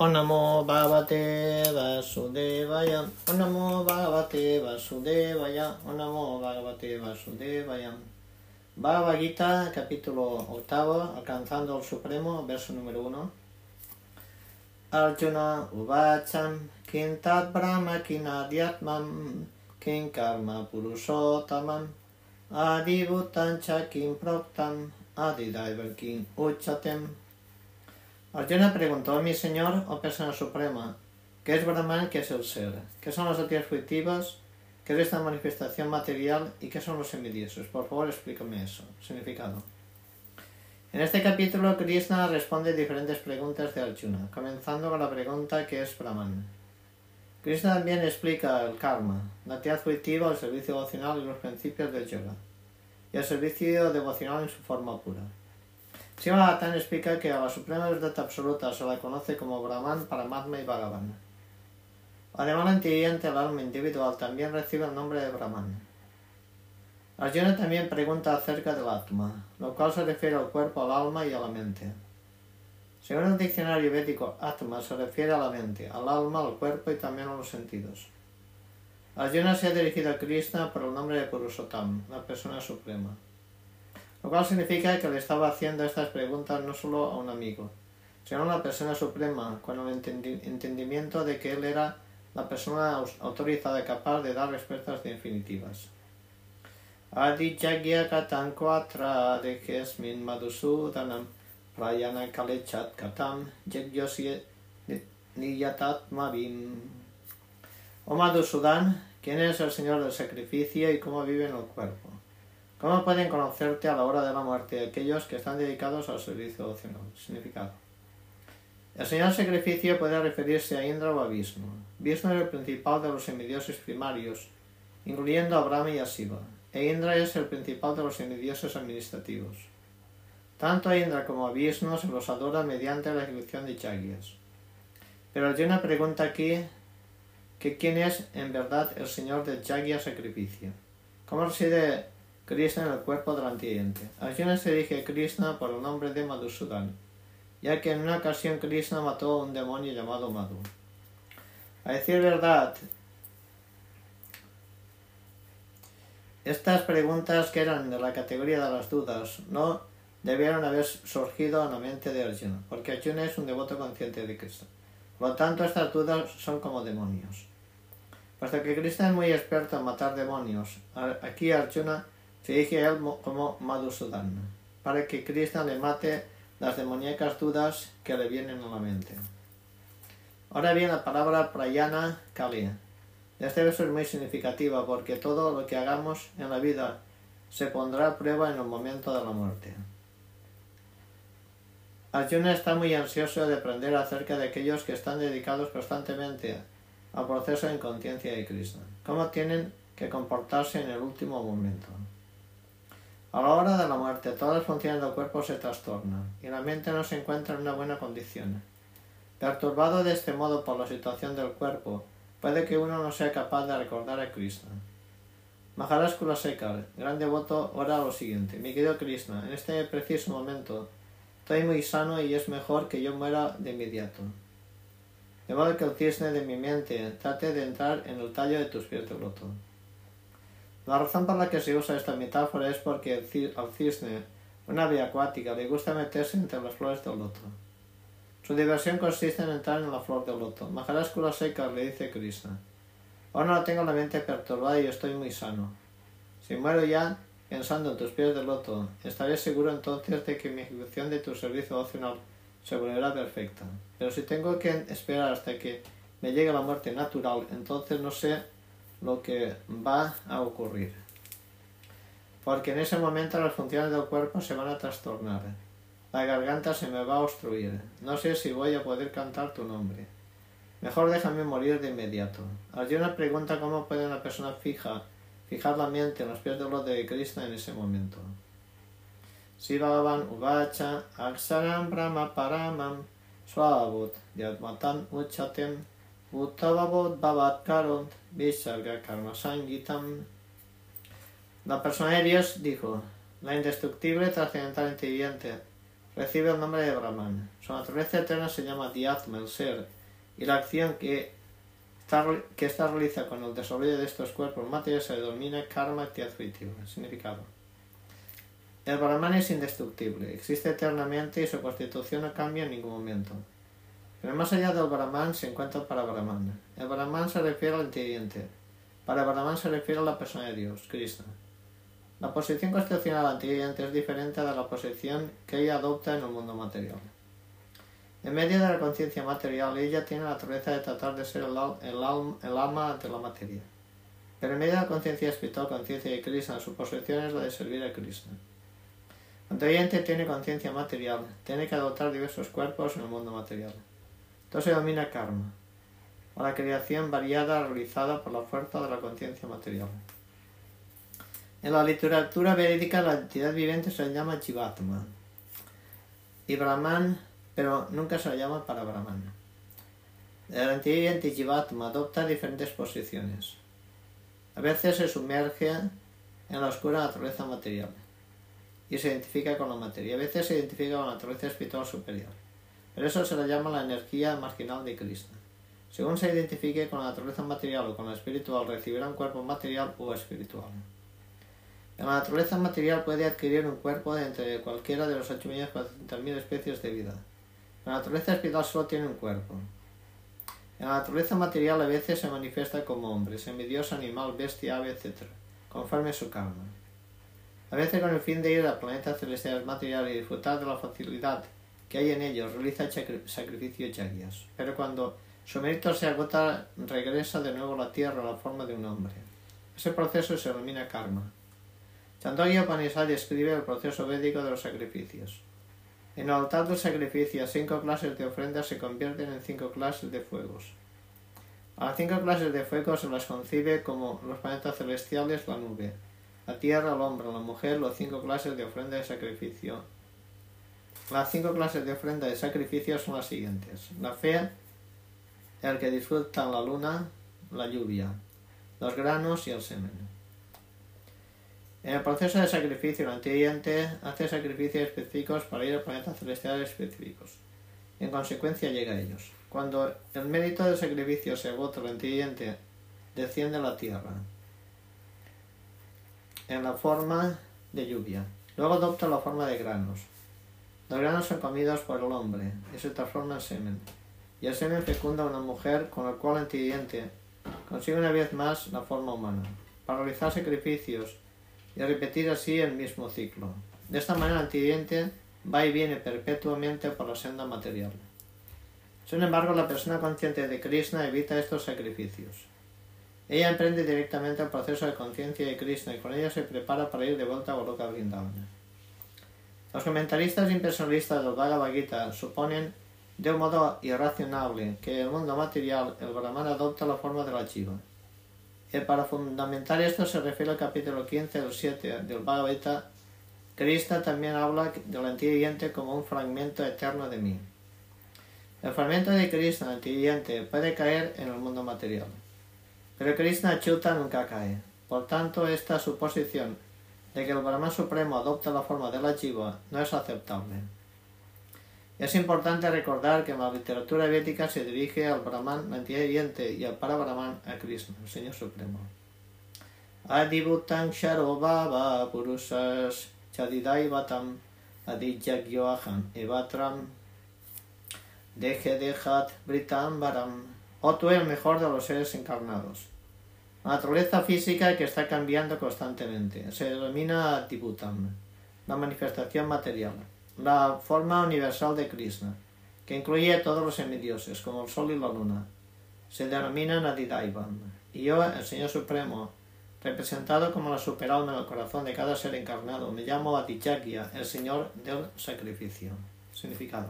Onamo Bhagavate Vasudevaya. Onamo Bhagavate Vasudevaya. Onamo Bhagavate Vasudevaya. Bhagavad Gita, capítulo octavo, alcanzando el Supremo, verso número uno. Arjuna Uvacham Kintat Brahma Kinadhyatmam Kin Karma Purushotamam Adibhutancha Kim Proktam Adidaivar Kim Uchatem Arjuna preguntó mi Señor, oh persona suprema, ¿qué es Brahman qué es el ser? ¿Qué son las actividades fruitivas? ¿Qué es esta manifestación material? ¿Y qué son los semidiosos? Por favor, explícame eso. Significado. En este capítulo, Krishna responde diferentes preguntas de Arjuna, comenzando con la pregunta ¿qué es Brahman? Krishna también explica el karma, la actividad fruitiva, el servicio devocional y los principios del yoga, y el servicio devocional en su forma pura. Srimad explica que a la suprema verdad absoluta se la conoce como Brahman, Paramatma y Bhagavan. Además, la inteligencia, el alma individual, también recibe el nombre de Brahman. Arjuna también pregunta acerca del Atma, lo cual se refiere al cuerpo, al alma y a la mente. Según el diccionario védico, Atma se refiere a la mente, al alma, al cuerpo y también a los sentidos. Arjuna se ha dirigido a Krishna por el nombre de Purushotam, la persona suprema. Lo cual significa que le estaba haciendo estas preguntas no solo a un amigo, sino a una persona suprema, con el entendimiento de que él era la persona autorizada capaz de dar respuestas definitivas. Adi katan kuatra min madhusudanam prayana kalechat katam niyatat mavim. Oh Madhusudan, ¿quién es el Señor del sacrificio y cómo vive en el cuerpo? ¿Cómo pueden conocerte a la hora de la muerte aquellos que están dedicados al servicio devocional? Significado. El señor sacrificio puede referirse a Indra o a Vishnu. Vishnu es el principal de los semidioses primarios, incluyendo a Brahma y a Shiva, e Indra es el principal de los semidioses administrativos. Tanto a Indra como a Vishnu se los adora mediante la ejecución de chagyas. Pero Arjuna pregunta aquí que quién es en verdad el señor del chagya sacrificio. ¿Cómo reside Krishna en el cuerpo del antiente. Arjuna se dirige a Krishna por el nombre de Madhusudan, ya que en una ocasión Krishna mató a un demonio llamado Madhu. A decir verdad, estas preguntas que eran de la categoría de las dudas no debieron haber surgido en la mente de Arjuna, porque Arjuna es un devoto consciente de Krishna. Por lo tanto, estas dudas son como demonios. Puesto que Krishna es muy experto en matar demonios, aquí Arjuna se dirige a él como Madhusudan, para que Krishna le mate las demoníacas dudas que le vienen a la mente. Ahora bien, la palabra prayana kali. Este verso es muy significativa porque todo lo que hagamos en la vida se pondrá a prueba en el momento de la muerte. Arjuna está muy ansioso de aprender acerca de aquellos que están dedicados constantemente al proceso de conciencia de Krishna, cómo tienen que comportarse en el último momento. A la hora de la muerte, todas las funciones del cuerpo se trastornan y la mente no se encuentra en una buena condición. Perturbado de este modo por la situación del cuerpo, puede que uno no sea capaz de recordar a Krishna. Maharaj Kulasekar, gran devoto, ora lo siguiente. Mi querido Krishna, en este preciso momento estoy muy sano y es mejor que yo muera de inmediato. De modo que el cisne de mi mente trate de entrar en el tallo de tus pies de loto. La razón por la que se usa esta metáfora es porque al cisne, una ave acuática, le gusta meterse entre las flores del loto. Su diversión consiste en entrar en la flor del loto. Maharaj seca le dice Krishna, ahora no tengo la mente perturbada y estoy muy sano. Si muero ya pensando en tus pies de loto, estaré seguro entonces de que mi ejecución de tu servicio opcional se volverá perfecta. Pero si tengo que esperar hasta que me llegue la muerte natural, entonces no sé lo que va a ocurrir. Porque en ese momento las funciones del cuerpo se van a trastornar. La garganta se me va a obstruir. No sé si voy a poder cantar tu nombre. Mejor déjame morir de inmediato. una pregunta cómo puede una persona fija fijar la mente en los pies de los de Krishna en ese momento. Si Bhagavan Uvacha Aksaram Brahma Paramam Swabut Yadmatan Uchatem Karma Sangitam. La persona de Dios dijo, la indestructible trascendental inteligente recibe el nombre de Brahman. Su naturaleza eterna se llama Diatma, el ser, y la acción que esta, que realiza con el desarrollo de estos cuerpos materiales se denomina karma tiadvitiva. Significado. El Brahman es indestructible, existe eternamente y su constitución no cambia en ningún momento. Pero más allá del Brahman se encuentra el Parabrahman. El Brahman se refiere al entendiente. Para Brahman se refiere a la persona de Dios, Krishna. La posición constitucional anterior es diferente de la posición que ella adopta en el mundo material. En medio de la conciencia material, ella tiene la naturaleza de tratar de ser el, alma de la materia. Pero en medio de la conciencia espiritual, conciencia de Krishna, su posición es la de servir a Krishna. Cuando tiene conciencia material, tiene que adoptar diversos cuerpos en el mundo material. Esto se denomina karma, o la creación variada realizada por la fuerza de la conciencia material. En la literatura verídica la entidad viviente se llama Jivatma y Brahman, pero nunca se le llama para Brahman. La entidad viviente Jivatma adopta diferentes posiciones. A veces se sumerge en la oscura naturaleza material y se identifica con la materia. A veces se identifica con la naturaleza espiritual superior. Pero eso se le llama la energía marginal de Krishna. Según se identifique con la naturaleza material o con la espiritual, recibirá un cuerpo material o espiritual. La naturaleza material puede adquirir un cuerpo de entre cualquiera de los 8.400.000 especies de vida. La naturaleza espiritual solo tiene un cuerpo. La naturaleza material a veces se manifiesta como hombre, semidioso, animal, bestia, ave, etc., conforme su karma. A veces con el fin de ir a planetas celestiales materiales y disfrutar de la facilidad que hay en ellos, realiza sacrificio yagyas. Pero cuando su mérito se agota, regresa de nuevo a la tierra a la forma de un hombre. Ese proceso se denomina karma. Chandogya Upanishad describe el proceso védico de los sacrificios. En el altar del sacrificio, cinco clases de ofrendas se convierten en cinco clases de fuegos. A las cinco clases de fuegos se las concibe como los planetas celestiales, la nube, la tierra, el hombre, la mujer, las cinco clases de ofrenda de sacrificio. Las cinco clases de ofrenda de sacrificio son las siguientes. La fe, el que disfruta la luna, la lluvia, los granos y el semen. En el proceso de sacrificio, el antiguiente hace sacrificios específicos para ir a planetas celestiales específicos. En consecuencia, llega a ellos. Cuando el mérito del sacrificio se agota, el antiguiente desciende a la tierra en la forma de lluvia. Luego adopta la forma de granos. Los granos son comidos por el hombre y se transforman en semen. Y el semen fecunda a una mujer con el cual el antiguiente consigue una vez más la forma humana. Para realizar sacrificios y repetir así el mismo ciclo. De esta manera antidiente va y viene perpetuamente por la senda material. Sin embargo, la persona consciente de Krishna evita estos sacrificios. Ella emprende directamente el proceso de conciencia de Krishna y con ella se prepara para ir de vuelta a Goloka Vrindavana. Los comentaristas impersonalistas del Bhagavad Gita suponen de un modo irracionable que en el mundo material el Brahman adopta la forma de la chiva para fundamentar esto se refiere al capítulo 15 del 7 del Bhagavad Gita. Krishna también habla del antiguo como un fragmento eterno de mí. El fragmento de Krishna, antiguo puede caer en el mundo material. Pero Krishna Chuta nunca cae. Por tanto, esta suposición de que el Brahman Supremo adopta la forma de la Jiva no es aceptable. Es importante recordar que en la literatura védica se dirige al Brahman, la entidad viviente, y al Parabrahman, a Krishna, el Señor Supremo. Adibhutam Sharobhava Purusas Chadidaivatam Adijagyoaham Evatram Deje Dejat Britambaram O tú el mejor de los seres encarnados. Naturaleza física que está cambiando constantemente se denomina Adibhutam, la manifestación material la forma universal de Krishna, que incluye a todos los semidioses, como el Sol y la Luna. Se denominan Adidaivam. Y yo, el Señor Supremo, representado como la superalma en el corazón de cada ser encarnado, me llamo Adichakya, el Señor del Sacrificio. Significado.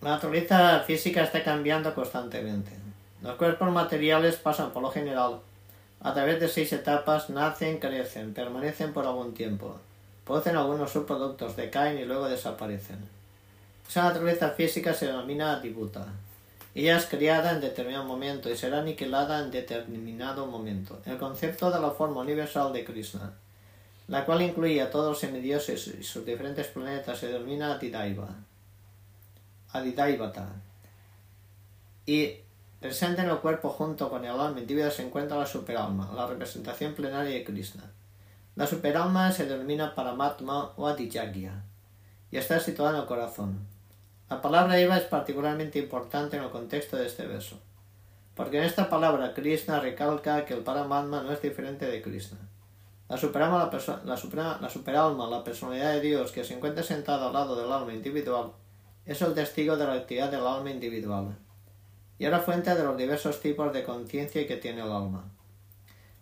La naturaleza física está cambiando constantemente. Los cuerpos materiales pasan por lo general a través de seis etapas, nacen, crecen, permanecen por algún tiempo, Producen algunos subproductos, decaen y luego desaparecen. Esa naturaleza física se denomina dibuta. Ella es creada en determinado momento y será aniquilada en determinado momento. El concepto de la forma universal de Krishna. la cual incluye a todos los semidioses y sus diferentes planetas, se denomina Adidaiva. Adidaivata. Y presente en el cuerpo junto con el alma individual se encuentra la superalma, la representación plenaria de Krishna. La superalma se denomina Paramatma o Adijagya y está situada en el corazón. La palabra Eva es particularmente importante en el contexto de este verso, porque en esta palabra Krishna recalca que el Paramatma no es diferente de Krishna. La superalma la, la superalma, la personalidad de Dios que se encuentra sentada al lado del alma individual, es el testigo de la actividad del alma individual y es la fuente de los diversos tipos de conciencia que tiene el alma.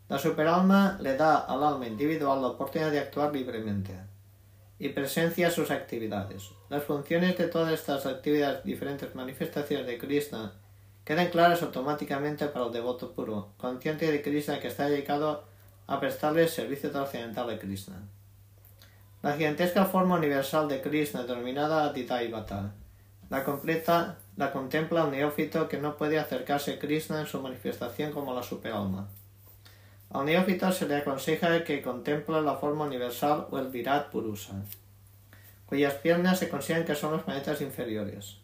La superalma le da al alma individual la oportunidad de actuar libremente y presencia sus actividades. Las funciones de todas estas actividades, diferentes manifestaciones de Krishna, quedan claras automáticamente para el devoto puro, consciente de Krishna que está dedicado a prestarle servicio trascendental de Krishna. La gigantesca forma universal de Krishna, denominada Aditaivata, la, completa, la contempla el neófito que no puede acercarse a Krishna en su manifestación como la superalma. Al neófito se le aconseja que contemple la forma universal o el Virat Purusa, cuyas piernas se consideran que son los planetas inferiores,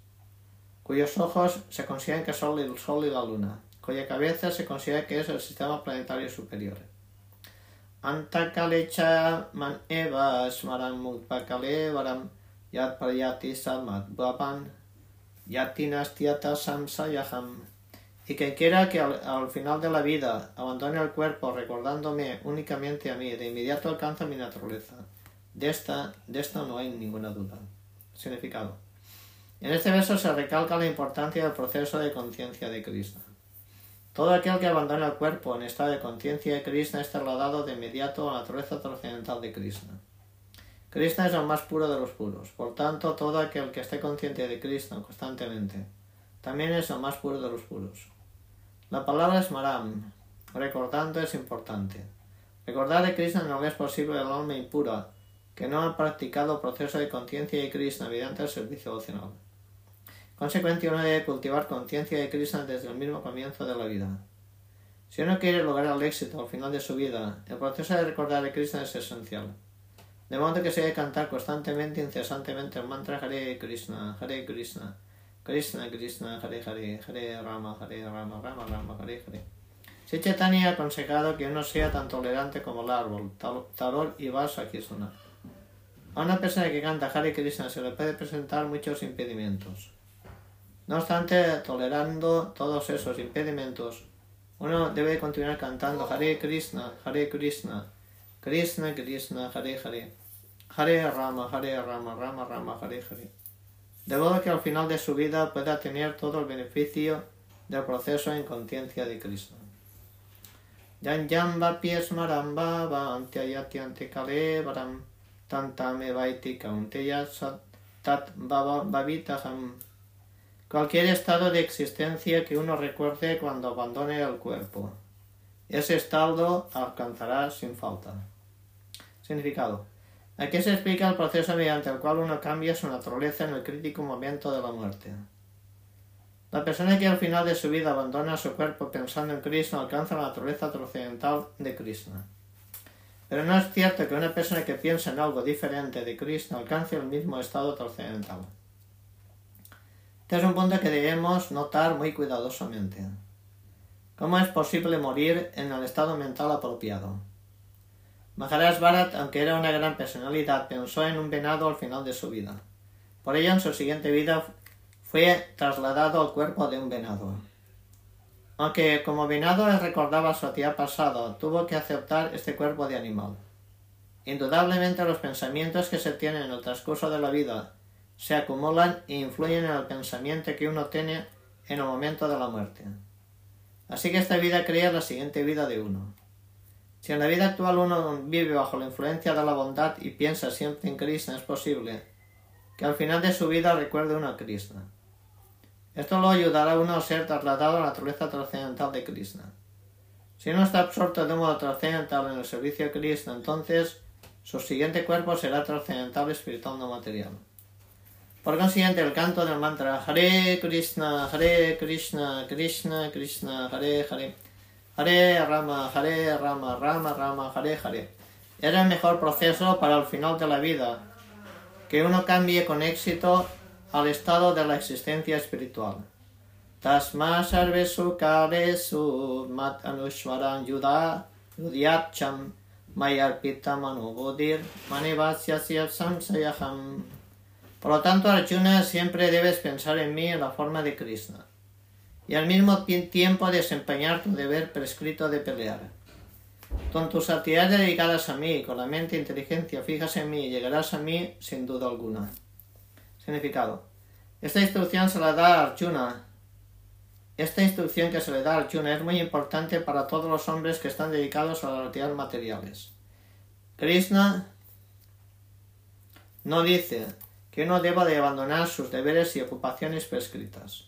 cuyos ojos se consideran que son el Sol y la Luna, cuya cabeza se considera que es el sistema planetario superior Antakalecha man eva smaran mutpakalevaram yat yatinastiata samsayaham y que quiera que al, final de la vida abandone el cuerpo recordándome únicamente a mí, de inmediato alcanza mi naturaleza. De esta, de no hay ninguna duda. Significado. En este verso se recalca la importancia del proceso de conciencia de Krishna. Todo aquel que abandona el cuerpo en estado de conciencia de Krishna es trasladado de inmediato a la naturaleza trascendental de Krishna. Krishna es el más puro de los puros, por tanto, todo aquel que esté consciente de Krishna constantemente también es el más puro de los puros. La palabra es maram, recordando es importante. Recordar de Krishna no es posible al alma impura que no ha practicado proceso de conciencia de Krishna mediante el servicio devocional. Consecuentemente uno debe cultivar conciencia de Krishna desde el mismo comienzo de la vida. Si uno quiere lograr el éxito al final de su vida, el proceso de recordar a Krishna es esencial. De modo que se debe cantar constantemente, incesantemente el mantra Hare Krishna, Hare Krishna, Krishna Krishna, Hare Hare, Hare Rama, Hare Rama, Rama Rama, Hare Hare. Si Chaitanya ha aconsejado que uno sea tan tolerante como el árbol, Tarol y Vasa Kisuna. A una persona que canta Hare Krishna se le puede presentar muchos impedimentos. No obstante, tolerando todos esos impedimentos, uno debe continuar cantando Hare Krishna, Hare Krishna, Krishna Krishna, Hare Hare, Hare Rama, Hare Rama, Rama Rama, Hare Hare. De modo que al final de su vida pueda tener todo el beneficio del proceso en conciencia de Krishna. Yanjamba piesmaramba antyayati antikalevaram tantame vaiti kaunteya tat babitaham Cualquier estado de existencia que uno recuerde cuando abandone el cuerpo. Ese estado alcanzará sin falta. Significado. Aquí se explica el proceso mediante el cual uno cambia su naturaleza en el crítico momento de la muerte. La persona que al final de su vida abandona su cuerpo pensando en Krishna alcanza la naturaleza trascendental de Krishna. Pero no es cierto que una persona que piensa en algo diferente de Krishna alcance el mismo estado trascendental. Este es un punto que debemos notar muy cuidadosamente. ¿Cómo es posible morir en el estado mental apropiado? Maharaj Bharat, aunque era una gran personalidad, pensó en un venado al final de su vida. Por ello, en su siguiente vida fue trasladado al cuerpo de un venado. Aunque como venado recordaba su tía pasado, tuvo que aceptar este cuerpo de animal. Indudablemente los pensamientos que se tienen en el transcurso de la vida se acumulan e influyen en el pensamiento que uno tiene en el momento de la muerte. Así que esta vida crea la siguiente vida de uno. Si en la vida actual uno vive bajo la influencia de la bondad y piensa siempre en Krishna, es posible que al final de su vida recuerde uno a Krishna. Esto lo ayudará a uno a ser trasladado a la naturaleza trascendental de Krishna. Si uno está absorto de un modo trascendental en el servicio a Krishna, entonces su siguiente cuerpo será trascendental espiritual no material. Por consiguiente, el canto del mantra Hare Krishna, Hare Krishna, Krishna Krishna, Hare Hare, Hare Rama, Hare Rama, Rama Rama, Hare Hare, Es el mejor proceso para el final de la vida, que uno cambie con éxito al estado de la existencia espiritual. Tasma sarvesu karesu mat anushwaran yuda yudyacham mayarpita manubodir manivasyasya samsayaham. Por lo tanto, Arjuna, siempre debes pensar en mí en la forma de Krishna y al mismo tiempo desempeñar tu deber prescrito de pelear. Con tus actividades dedicadas a mí, con la mente e inteligencia fijas en mí, llegarás a mí sin duda alguna. Significado. Esta instrucción se la da a Arjuna. Esta instrucción que se le da a Arjuna es muy importante para todos los hombres que están dedicados a las actividades materiales. Krishna no dice que uno deba de abandonar sus deberes y ocupaciones prescritas.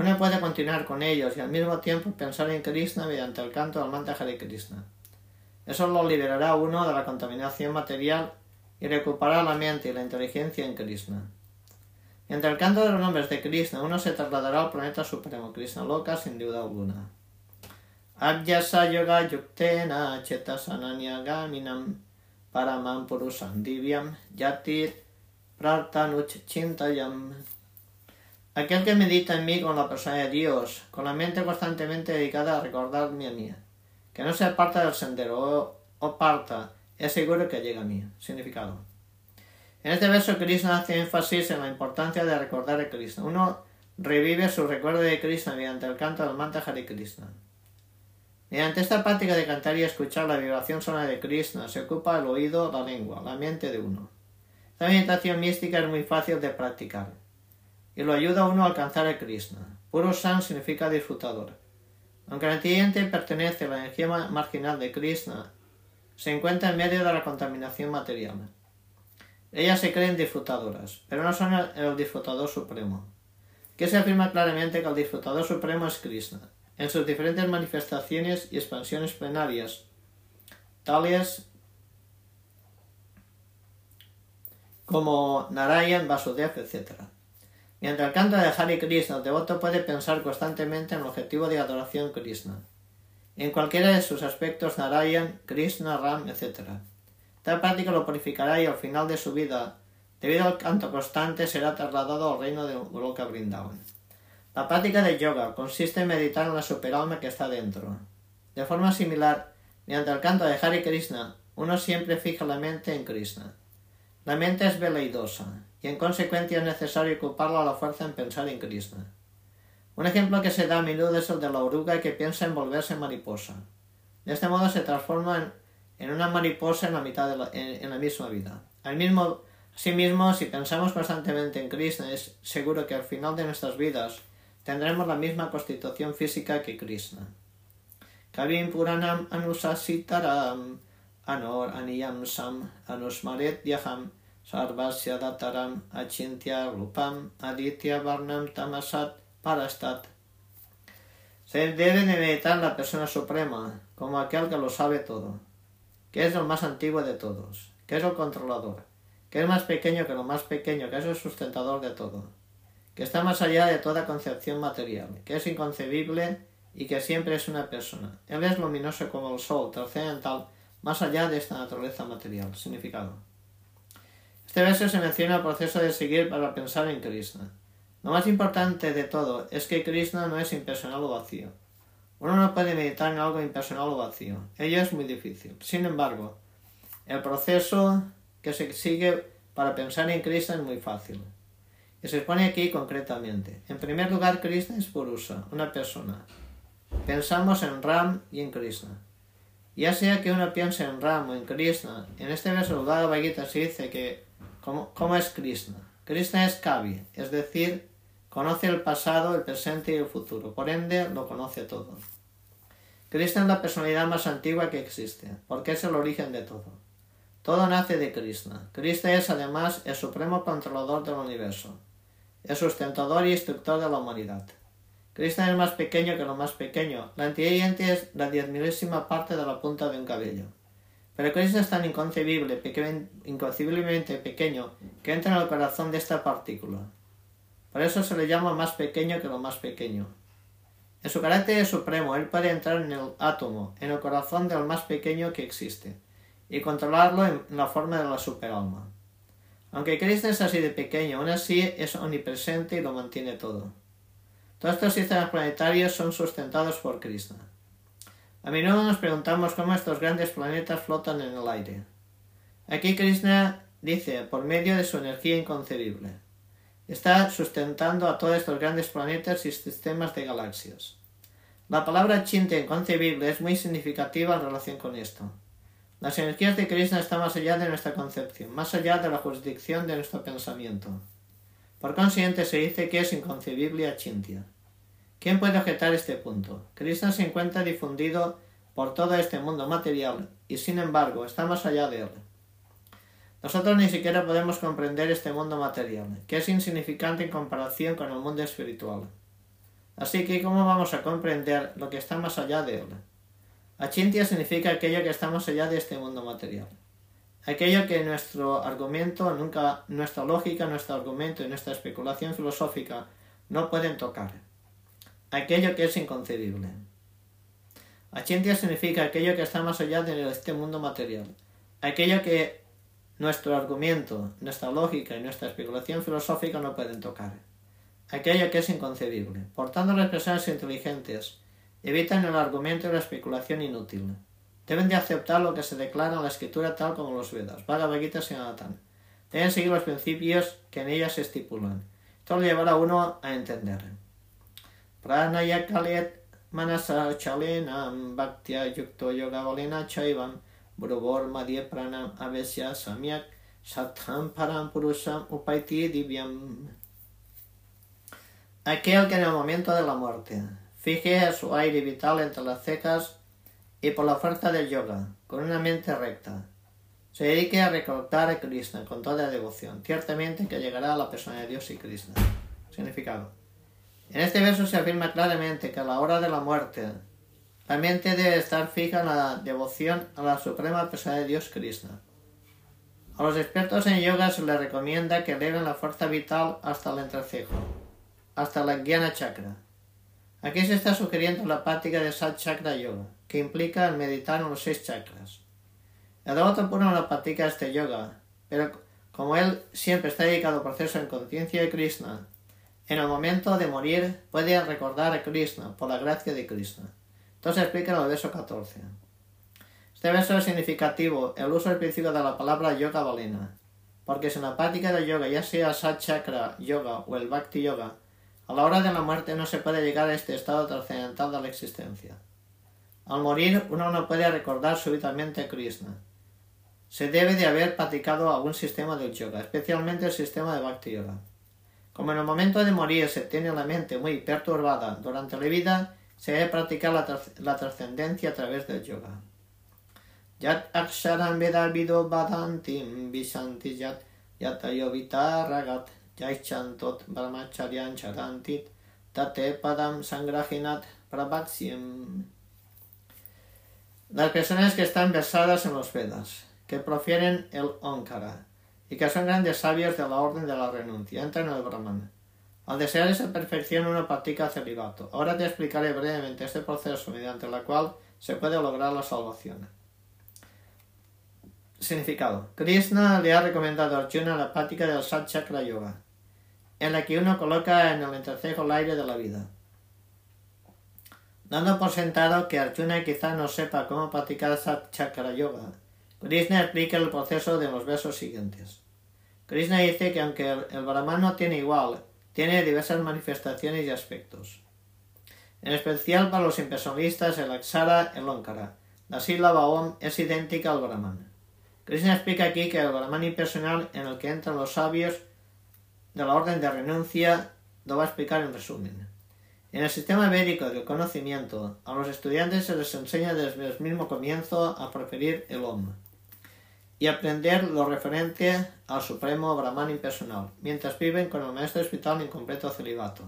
Uno puede continuar con ellos y al mismo tiempo pensar en Krishna mediante el canto del mantra Hare Krishna. Eso lo liberará uno de la contaminación material y recuperará la mente y la inteligencia en Krishna. Entre el canto de los nombres de Krishna, uno se trasladará al planeta supremo, Krishna Loka, sin duda alguna. Abhyasa yoga yuktena chetasananya gaminam paramam purusam divyam yatit prartanuch chintayam. Aquel que medita en mí con la persona de Dios, con la mente constantemente dedicada a recordarme a mí, que no se aparta del sendero o, parta, es seguro que llega a mí. Significado. En este verso Krishna hace énfasis en la importancia de recordar a Krishna. Uno revive su recuerdo de Krishna mediante el canto del mantra Hare Krishna. Mediante esta práctica de cantar y escuchar la vibración sonora de Krishna se ocupa el oído, la lengua, la mente de uno. Esta meditación mística es muy fácil de practicar y lo ayuda a uno a alcanzar a Krishna. Puro San significa disfrutador. Aunque el entiende pertenece a la energía marginal de Krishna, se encuentra en medio de la contaminación material. Ellas se creen disfrutadoras, pero no son el, disfrutador supremo. Que se afirma claramente que el disfrutador supremo es Krishna, en sus diferentes manifestaciones y expansiones plenarias, tales como Narayan, Vasudev, etc. Mientras el canto de Hare Krishna, el devoto puede pensar constantemente en el objetivo de adoración Krishna, en cualquiera de sus aspectos Narayan, Krishna, Ram, etc. Tal práctica lo purificará y al final de su vida, debido al canto constante, será trasladado al reino de Goloka Vrindavan. La práctica de yoga consiste en meditar en la superalma que está dentro. De forma similar, mediante el canto de Hare Krishna, uno siempre fija la mente en Krishna. La mente es veleidosa, y en consecuencia es necesario ocuparla a la fuerza en pensar en Krishna. Un ejemplo que se da a menudo es el de la oruga que piensa en volverse mariposa. De este modo se transforma en, una mariposa en la mitad de la, en, la misma vida. Al mismo, asimismo, si pensamos constantemente en Krishna, es seguro que al final de nuestras vidas tendremos la misma constitución física que Krishna. Kavim Puranam Anusasitaram Anor Aniyam Sam Anusmaret Yaham Sarvasya Dataram Achintya Rupam Aditya Varnam Tamasat Parastat. Se debe de meditar la persona suprema como aquel que lo sabe todo, que es el más antiguo de todos, que es el controlador, que es más pequeño que lo más pequeño, que es el sustentador de todo, que está más allá de toda concepción material, que es inconcebible y que siempre es una persona. Él es luminoso como el sol, trascendental, más allá de esta naturaleza material. Significado. Este verso se menciona el proceso de seguir para pensar en Krishna. Lo más importante de todo es que Krishna no es impersonal o vacío. Uno no puede meditar en algo impersonal o vacío. Ello es muy difícil. Sin embargo, el proceso que se sigue para pensar en Krishna es muy fácil. Y se expone aquí concretamente. En primer lugar, Krishna es Purusa, una persona. Pensamos en Ram y en Krishna. Ya sea que uno piense en Ram o en Krishna, en este verso Gita se dice que ¿Cómo, es Krishna? Krishna es Kavi, es decir, conoce el pasado, el presente y el futuro, por ende lo conoce todo. Krishna es la personalidad más antigua que existe, porque es el origen de todo. Todo nace de Krishna. Krishna es además el supremo controlador del universo, el sustentador y instructor de la humanidad. Krishna es más pequeño que lo más pequeño. La entidad es la diez milésima parte de la punta de un cabello. Pero Cristo es tan inconcebible, inconcebiblemente pequeño, que entra en el corazón de esta partícula. Por eso se le llama más pequeño que lo más pequeño. En su carácter supremo, él puede entrar en el átomo, en el corazón del más pequeño que existe, y controlarlo en la forma de la superalma. Aunque Krishna es así de pequeño, aún así es omnipresente y lo mantiene todo. Todos estos sistemas planetarios son sustentados por Krishna. A menudo nos preguntamos cómo estos grandes planetas flotan en el aire. Aquí Krishna dice, por medio de su energía inconcebible, está sustentando a todos estos grandes planetas y sistemas de galaxias. La palabra chinta inconcebible es muy significativa en relación con esto. Las energías de Krishna están más allá de nuestra concepción, más allá de la jurisdicción de nuestro pensamiento. Por consiguiente, se dice que es inconcebible a Chintia. ¿Quién puede objetar este punto? Krishna se encuentra difundido por todo este mundo material y, sin embargo, está más allá de él. Nosotros ni siquiera podemos comprender este mundo material, que es insignificante en comparación con el mundo espiritual. Así que, ¿cómo vamos a comprender lo que está más allá de él? Achintia significa aquello que está más allá de este mundo material. Aquello que nuestro argumento, nunca, nuestra lógica, nuestro argumento y nuestra especulación filosófica no pueden tocar. Aquello que es inconcebible. Achintia significa aquello que está más allá de este mundo material. Aquello que nuestro argumento, nuestra lógica y nuestra especulación filosófica no pueden tocar. Aquello que es inconcebible. Por tanto, las personas inteligentes Evitan el argumento y la especulación inútil. Deben de aceptar lo que se declara en la escritura tal como los Vedas, Bhagavad Gita y Sanatan. Deben seguir los principios que en ellas se estipulan. Esto le llevará a uno a entender. Pranayakalet manasa chalenam bhaktya yukto yoga valena chaivam bruvor madhya pranam avesya samyak satham param purusam upaiti divyam. Aquel que en el momento de la muerte Fije su aire vital entre las cejas y por la fuerza del yoga, con una mente recta. Se dedique a recordar a Krishna con toda devoción. Ciertamente que llegará a la persona de Dios y Krishna. Significado. En este verso se afirma claramente que a la hora de la muerte, la mente debe estar fija en la devoción a la suprema persona de Dios Krishna. A los expertos en yoga se les recomienda que eleven la fuerza vital hasta el entrecejo, hasta la Jnana Chakra, Aquí se está sugiriendo la práctica de Sat Chakra Yoga, que implica el meditar en los seis chakras. El devoto puro no practica este yoga, pero como él siempre está dedicado al proceso en conciencia de Krishna, en el momento de morir puede recordar a Krishna por la gracia de Krishna. Entonces explica en el verso 14. Este verso es significativo el uso específico de la palabra yoga valena, porque si en la práctica de yoga, ya sea Sat Chakra Yoga o el Bhakti Yoga, a la hora de la muerte no se puede llegar a este estado trascendental de la existencia. Al morir uno no puede recordar súbitamente a Krishna. Se debe de haber practicado algún sistema de yoga, especialmente el sistema de Bhakti Yoga. Como en el momento de morir se tiene la mente muy perturbada durante la vida, se debe practicar la, trascendencia a través del yoga. Yat aksharam vido badantim visanti yat ragat yaichantot brahmacharyan charantit tate padam sangrahinat prabhaksiem. Las personas que están versadas en los Vedas, que profieren el Onkara y que son grandes sabios de la orden de la renuncia, entran en el Brahman. Al desear esa perfección uno practica celibato. Ahora te explicaré brevemente este proceso mediante el cual se puede lograr la salvación. Significado. Krishna le ha recomendado a Arjuna la práctica del Sat Chakra Yoga, en la que uno coloca en el entrecejo el aire de la vida. Dando por sentado que Arjuna quizá no sepa cómo practicar Sat Chakra Yoga, Krishna explica el proceso de los versos siguientes. Krishna dice que aunque el Brahman no tiene igual, tiene diversas manifestaciones y aspectos. En especial para los impersonalistas, el Aksara, el Onkara. La sílaba Om es idéntica al Brahman. Krishna explica aquí que el Brahman impersonal en el que entran los sabios de la orden de renuncia lo va a explicar en resumen. En el sistema médico del conocimiento, a los estudiantes se les enseña desde el mismo comienzo a preferir el Om y aprender lo referente al supremo Brahman impersonal, mientras viven con el maestro espiritual en completo celibato.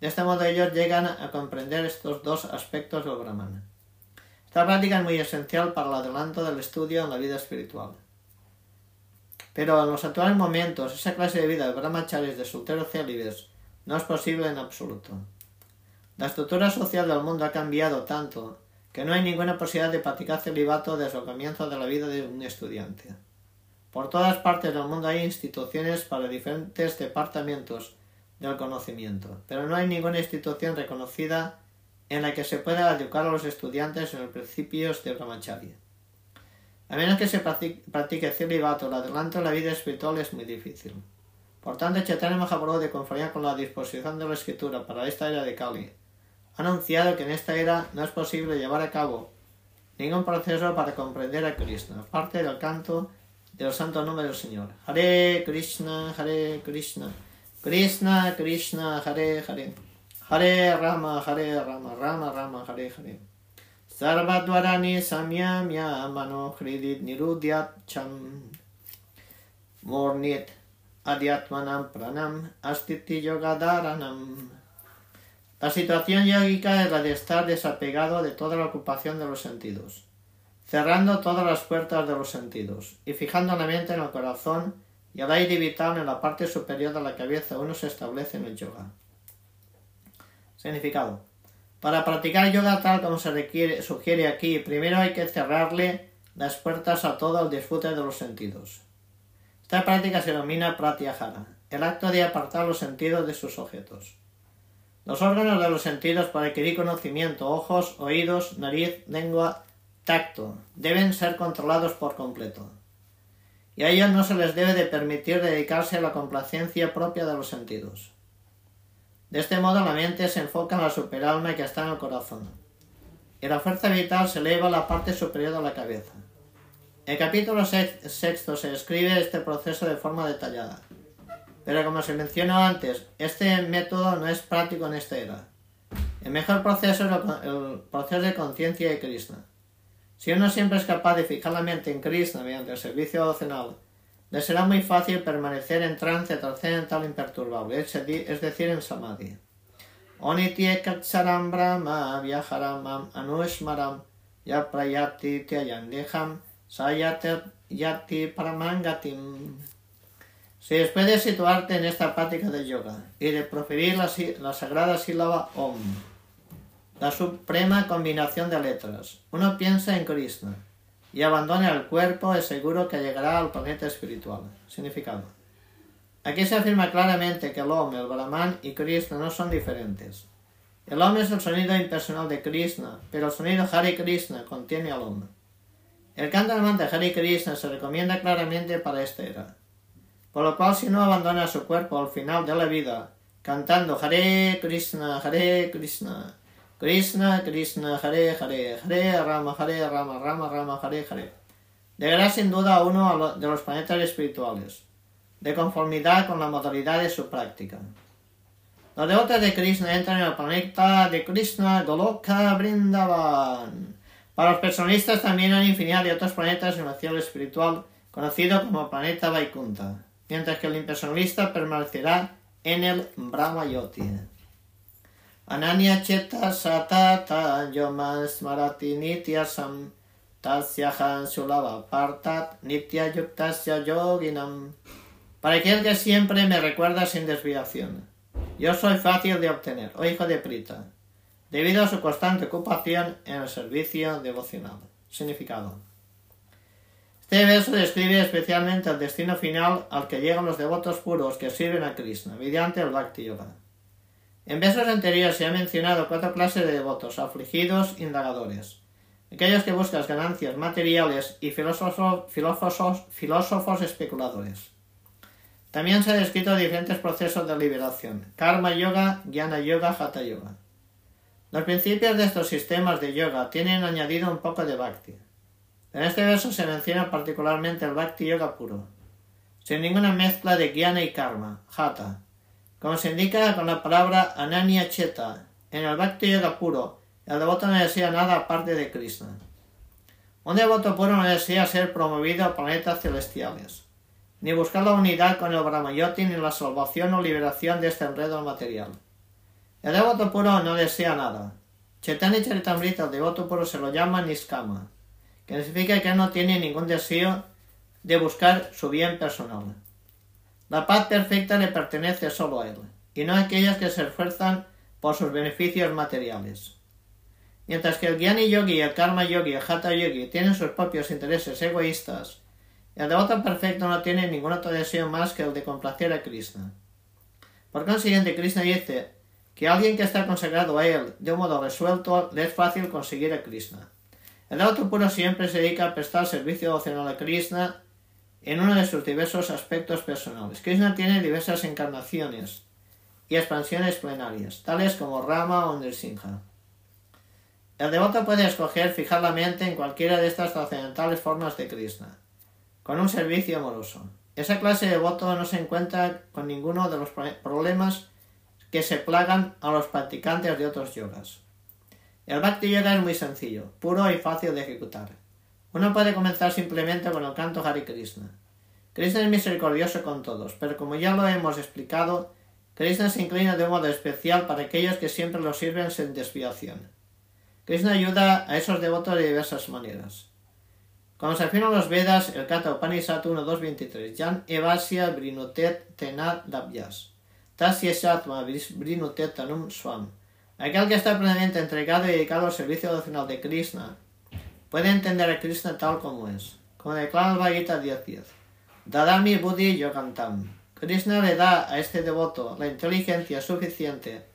De este modo ellos llegan a comprender estos dos aspectos del Brahman. Esta práctica es muy esencial para el adelanto del estudio en la vida espiritual. Pero en los actuales momentos, esa clase de vida de brahmacharis de solteros célibes no es posible en absoluto. La estructura social del mundo ha cambiado tanto que no hay ninguna posibilidad de practicar celibato desde el comienzo de la vida de un estudiante. Por todas partes del mundo hay instituciones para diferentes departamentos del conocimiento, pero no hay ninguna institución reconocida en la que se pueda educar a los estudiantes en los principios de Brahmacharya. A menos que se practique celibato, el adelanto en la vida espiritual es muy difícil. Por tanto, Chaitanya Mahaprabhu, de conformidad con la disposición de la escritura para esta era de Kali, ha anunciado que en esta era no es posible llevar a cabo ningún proceso para comprender a Krishna, aparte del canto del santo nombre del Señor. Hare Krishna, Hare Krishna, Krishna Krishna, Hare Hare, Hare Rama, Hare Rama, Rama Rama, Hare Hare. Sarvadvarani samyamya mano hridit nirudyat cham mornit Adyatmanam Pranam Astiti Yogadaranam. La situación yógica es la de estar desapegado de toda la ocupación de los sentidos, cerrando todas las puertas de los sentidos y fijando la mente en el corazón y el aire vital en la parte superior de la cabeza uno se establece en el yoga. Significado. Para practicar yoga tal como se requiere, sugiere aquí, primero hay que cerrarle las puertas a todo el disfrute de los sentidos. Esta práctica se denomina pratyahara, el acto de apartar los sentidos de sus objetos. Los órganos de los sentidos para adquirir conocimiento, ojos, oídos, nariz, lengua, tacto, deben ser controlados por completo. Y a ellos no se les debe de permitir dedicarse a la complacencia propia de los sentidos. De este modo la mente se enfoca en la superalma que está en el corazón, y la fuerza vital se eleva a la parte superior de la cabeza. En el capítulo sexto se describe este proceso de forma detallada. Pero como se mencionó antes, este método no es práctico en esta era. El mejor proceso es el proceso de conciencia de Krishna. Si uno siempre es capaz de fijar la mente en Krishna mediante el servicio devocional, le será muy fácil permanecer en trance trascendental imperturbable, es decir, en samadhi. Onitye katsaram brahma viajaram anushmaram yaprayati tyayandeham Sayati Paramangatim. Si después de situarte en esta práctica de yoga y de proferir la, la sagrada sílaba Om, la suprema combinación de letras, uno piensa en Krishna y abandona el cuerpo, es seguro que llegará al planeta espiritual. Significado. Aquí se afirma claramente que el Om, el Brahman y Krishna no son diferentes. El Om es el sonido impersonal de Krishna, pero el sonido Hare Krishna contiene al Om. El canto de Hare Krishna se recomienda claramente para esta era. Por lo cual, si uno abandona su cuerpo al final de la vida, cantando Hare Krishna, Hare Krishna, Krishna, Krishna, Hare Hare, Hare Rama, Hare Rama, Rama Rama, Hare Hare, llegará sin duda a uno de los planetas espirituales, de conformidad con la modalidad de su práctica. Los devotos de Krishna entran en el planeta de Krishna Goloka Brindavan para los personalistas también hay infinidad de otros planetas en el cielo espiritual, conocido como planeta Vaikunta, mientras que el impersonalista permanecerá en el Brahmayoti. Ananya Cheta Satata Yomas Marati Nityasam Sulava Partat Nitya Yuktasya Yoginam. Para aquel que siempre me recuerda sin desviación. Yo soy fácil de obtener, oh hijo de Prita debido a su constante ocupación en el servicio devocional. Significado. Este verso describe especialmente el destino final al que llegan los devotos puros que sirven a Krishna, mediante el Bhakti Yoga. En versos anteriores se ha mencionado cuatro clases de devotos, afligidos, indagadores, aquellos que buscan ganancias materiales y filósofos, filósofos, filósofos especuladores. También se ha descrito diferentes procesos de liberación, karma yoga, jnana yoga, hatha yoga. Los principios de estos sistemas de yoga tienen añadido un poco de bhakti. En este verso se menciona particularmente el bhakti yoga puro, sin ninguna mezcla de jnana y karma, hatha. Como se indica con la palabra ananya cheta, en el bhakti yoga puro, el devoto no desea nada aparte de Krishna. Un devoto puro no desea ser promovido a planetas celestiales, ni buscar la unidad con el Brahmayoti ni la salvación o liberación de este enredo material. El devoto puro no desea nada. Chaitanya Charitamrita, el devoto puro, se lo llama Niskama, que significa que no tiene ningún deseo de buscar su bien personal. La paz perfecta le pertenece solo a él, y no a aquellas que se esfuerzan por sus beneficios materiales. Mientras que el Gyani Yogi, el Karma Yogi, el Hatha Yogi tienen sus propios intereses egoístas, el devoto perfecto no tiene ningún otro deseo más que el de complacer a Krishna. Por consiguiente, Krishna dice que alguien que está consagrado a él de un modo resuelto le es fácil conseguir a Krishna. El devoto puro siempre se dedica a prestar servicio devocional a Krishna en uno de sus diversos aspectos personales. Krishna tiene diversas encarnaciones y expansiones plenarias, tales como Rama o Nrsimha. El devoto puede escoger fijar la mente en cualquiera de estas trascendentales formas de Krishna, con un servicio amoroso. Esa clase de devoto no se encuentra con ninguno de los problemas que se plagan a los practicantes de otros yogas. El Bhakti Yoga es muy sencillo, puro y fácil de ejecutar. Uno puede comenzar simplemente con el canto Hare Krishna. Krishna es misericordioso con todos, pero como ya lo hemos explicado, Krishna se inclina de un modo especial para aquellos que siempre lo sirven sin desviación. Krishna ayuda a esos devotos de diversas maneras. Como se afirma en los Vedas, el Kata Upanishad 1.2.23, Jan Evasya Brinutet Tenad Dabhyas, Tasya Shatma Tanum Swam. Aquel que está plenamente entregado y dedicado al servicio devocional de Krishna puede entender a Krishna tal como es, como declara el Bhagavad 10.10. Dadami Buddhi Yogantam. Krishna le da a este devoto la inteligencia suficiente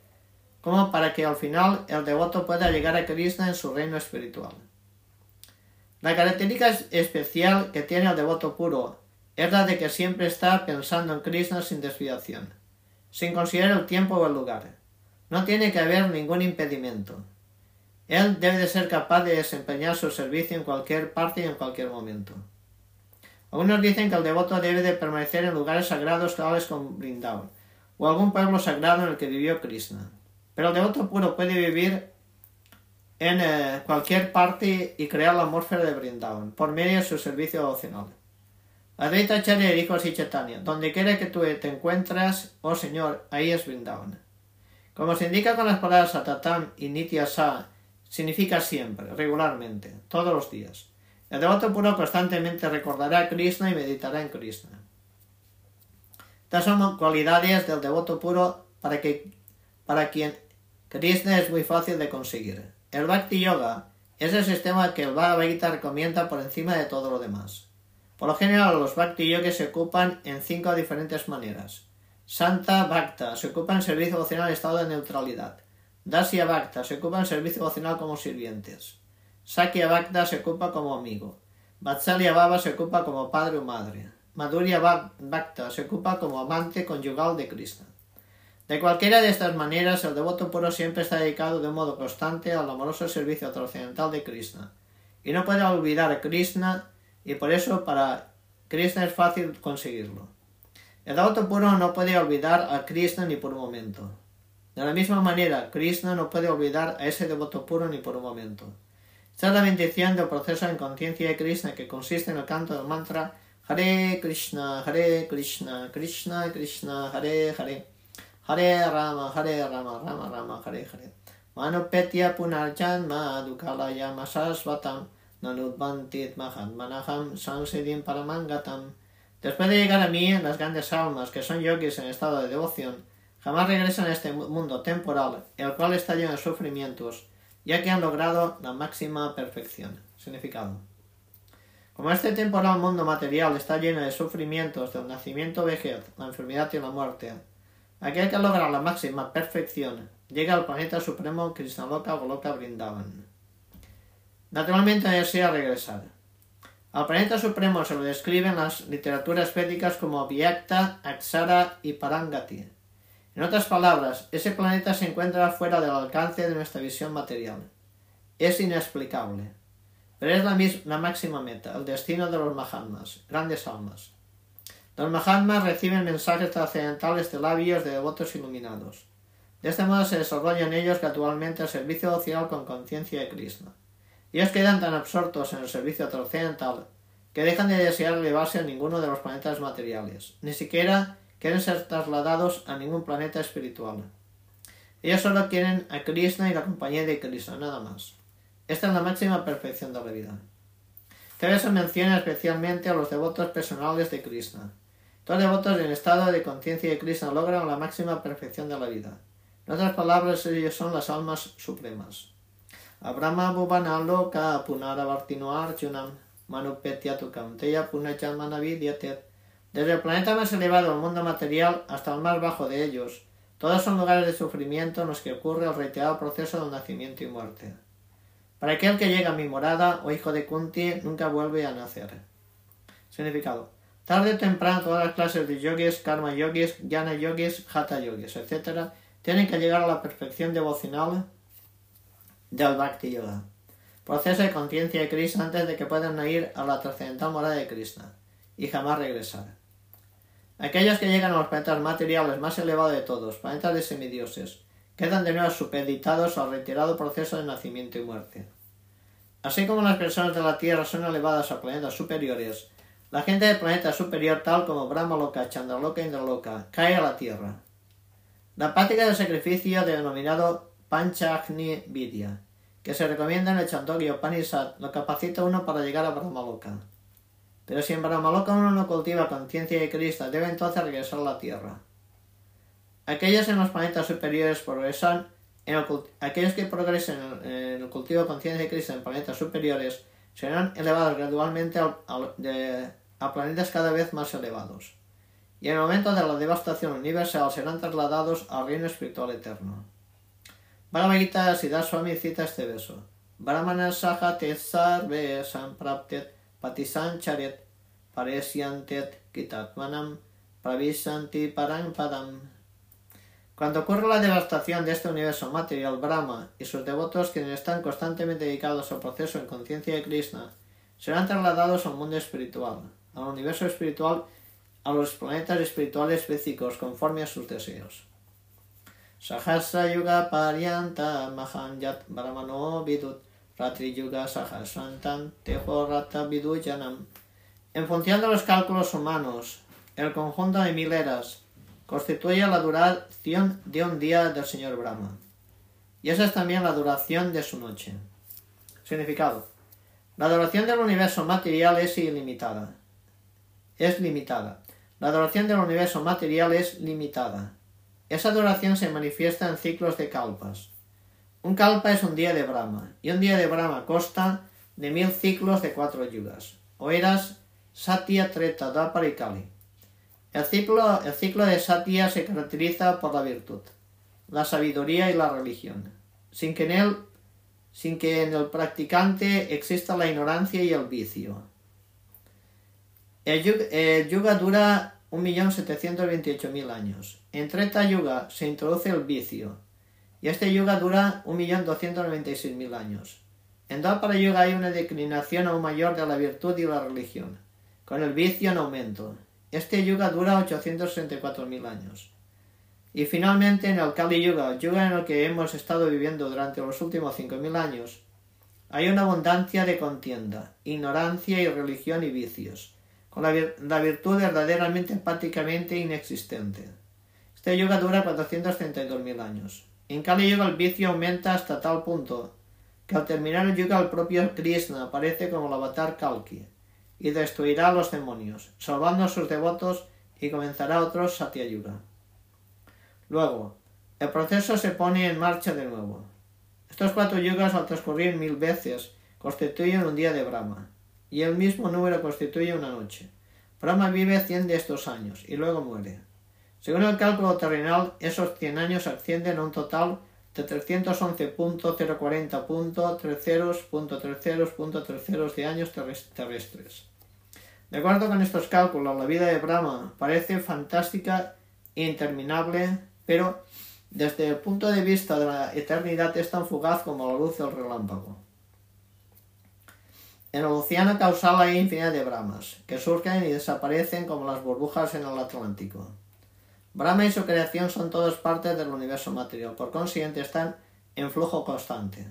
como para que al final el devoto pueda llegar a Krishna en su reino espiritual. La característica especial que tiene el devoto puro es la de que siempre está pensando en Krishna sin desviación, sin considerar el tiempo o el lugar. No tiene que haber ningún impedimento. Él debe de ser capaz de desempeñar su servicio en cualquier parte y en cualquier momento. Algunos dicen que el devoto debe de permanecer en lugares sagrados tales como Brindavan, o algún pueblo sagrado en el que vivió Krishna. Pero el devoto puro puede vivir en eh, cualquier parte y crear la atmósfera de Brindavan, por medio de su servicio devocional. Advaita Acharya dijo así Chaitanya, donde quiera que tú te encuentres, oh Señor, ahí es Brindavan. Como se indica con las palabras Atatam y Nitya Sa, significa siempre, regularmente, todos los días. El devoto puro constantemente recordará a Krishna y meditará en Krishna. Estas son cualidades del devoto puro para, que, para quien Krishna es muy fácil de conseguir. El Bhakti Yoga es el sistema que el Bhagavad Gita recomienda por encima de todo lo demás. Por lo general, los Bhakti Yogis se ocupan en cinco diferentes maneras. Santa Bhakta se ocupa en servicio devocional en estado de neutralidad. Dasya Bhakta se ocupa en servicio devocional como sirvientes. Sakya Bhakta se ocupa como amigo. Vatsalya Baba se ocupa como padre o madre. Madhurya Bhakta se ocupa como amante conyugal de Krishna. De cualquiera de estas maneras, el devoto puro siempre está dedicado de un modo constante al amoroso servicio trascendental de Krishna. Y no puede olvidar a Krishna, y por eso para Krishna es fácil conseguirlo. El devoto puro no puede olvidar a Krishna ni por un momento. De la misma manera, Krishna no puede olvidar a ese devoto puro ni por un momento. Esta es la bendición del proceso en conciencia de Krishna que consiste en el canto del mantra Hare Krishna, Hare Krishna, Krishna Krishna, Hare Hare, Hare Rama, Hare Rama, Rama Rama, Hare Hare. Manupetya punarjanma dukalaya masasvatam nanudvantit mahatmanaham sansidim paramangatam. Después de llegar a mí, las grandes almas que son yogis en estado de devoción, jamás regresan a este mundo temporal, el cual está lleno de sufrimientos, ya que han logrado la máxima perfección. Significado. Como este temporal mundo material está lleno de sufrimientos del nacimiento, vejez, la enfermedad y la muerte, aquel que logra la máxima perfección llega al planeta supremo Krishnaloka Goloka Brindavan. Naturalmente desea regresar. Al planeta supremo se lo describen las literaturas védicas como Vyakta, Aksara y Parangati. En otras palabras, ese planeta se encuentra fuera del alcance de nuestra visión material. Es inexplicable. Pero es la, la máxima meta, el destino de los Mahatmas, grandes almas. Los Mahatmas reciben mensajes trascendentales de labios de devotos iluminados. De este modo se desarrolla en ellos gradualmente el servicio social con conciencia de Krishna. Ellos quedan tan absortos en el servicio trascendental que dejan de desear elevarse a ninguno de los planetas materiales, ni siquiera quieren ser trasladados a ningún planeta espiritual. Ellos solo quieren a Krishna y la compañía de Krishna, nada más. Esta es la máxima perfección de la vida. Cabe se menciona especialmente a los devotos personales de Krishna. Todos los devotos en estado de conciencia de Krishna logran la máxima perfección de la vida. En otras palabras, ellos son las almas supremas. Abrahma Bhuvana Loka Punaravartino Arjunam Manupetyatukam Teya. Desde el planeta más elevado al mundo material hasta el más bajo de ellos, todos son lugares de sufrimiento en los que ocurre el reiterado proceso de nacimiento y muerte. Para aquel que llega a mi morada, o hijo de Kunti, nunca vuelve a nacer. Significado. Tarde o temprano todas las clases de yogis, karma yogis, jnana yogis, hatha yogis, etc., tienen que llegar a la perfección devocional del Bhakti Yoga. Proceso de conciencia de Krishna antes de que puedan ir a la trascendental morada de Krishna y jamás regresar. Aquellos que llegan a los planetas materiales más elevados de todos, planetas de semidioses, quedan de nuevo supeditados al retirado proceso de nacimiento y muerte. Así como las personas de la Tierra son elevadas a planetas superiores, la gente del planeta superior, tal como Brahma Loka, Chandraloka e Indraloka, cae a la Tierra. La práctica del sacrificio denominado Panchagni Vidya, que se recomienda en el Chandogya Upanishad, lo capacita uno para llegar a Brahmaloka. Pero si en Brahmaloka uno no cultiva conciencia de Cristo, debe entonces regresar a la Tierra. Aquellos en los planetas superiores progresan en aquellos que progresen en el, cultivo de conciencia de Cristo en planetas superiores serán elevados gradualmente a planetas cada vez más elevados. Y en el momento de la devastación universal serán trasladados al reino espiritual eterno. Bhagavad Gita Swami cita este verso. Brahmana saha te sarve sampraptet patisancharet paresyantet kitatmanam pravisanti parang padam. Cuando ocurre la devastación de este universo material, Brahma y sus devotos, quienes están constantemente dedicados al proceso en conciencia de Krishna, serán trasladados al mundo espiritual, al universo espiritual, a los planetas espirituales físicos conforme a sus deseos. Sahasra Yuga Ratri Yuga Vidujanam. En función de los cálculos humanos, el conjunto de mil eras constituye la duración de un día del señor Brahma. Y esa es también la duración de su noche. Significado. La duración del universo material es ilimitada. Es limitada. La duración del universo material es limitada. Esa duración se manifiesta en ciclos de kalpas. Un kalpa es un día de Brahma, y un día de Brahma consta de mil ciclos de cuatro yugas, o eras Satya, Treta, Dapar y Kali. El ciclo, el ciclo de Satya se caracteriza por la virtud, la sabiduría y la religión, sin que en sin que en el practicante exista la ignorancia y el vicio. El yuga dura 1.728.000 años. En Treta Yuga se introduce el vicio, y este yuga dura 1.296.000 años. En Dwapara Yuga hay una declinación aún mayor de la virtud y la religión, con el vicio en aumento. Este yuga dura 864.000 años. Y finalmente en el Kali Yuga, yuga en el que hemos estado viviendo durante los últimos 5.000 años, hay una abundancia de contienda, ignorancia y religión y vicios con la, virtud verdaderamente empáticamente inexistente. Este yoga dura 432.000 años. En Kali Yuga el vicio aumenta hasta tal punto que al terminar el yoga el propio Krishna aparece como el avatar Kalki y destruirá a los demonios, salvando a sus devotos y comenzará otro Satya Yuga. Luego, el proceso se pone en marcha de nuevo. Estos cuatro yugas al transcurrir mil veces constituyen un día de Brahma y el mismo número constituye una noche. Brahma vive 100 de estos años y luego muere. Según el cálculo terrenal, esos 100 años ascienden a un total de 311.040.30.30.30 de años terrestres. De acuerdo con estos cálculos, la vida de Brahma parece fantástica e interminable, pero desde el punto de vista de la eternidad es tan fugaz como la luz del relámpago. En el océano causal hay infinidad de Brahmas, que surgen y desaparecen como las burbujas en el Atlántico. Brahma y su creación son todas partes del universo material, por consiguiente están en flujo constante.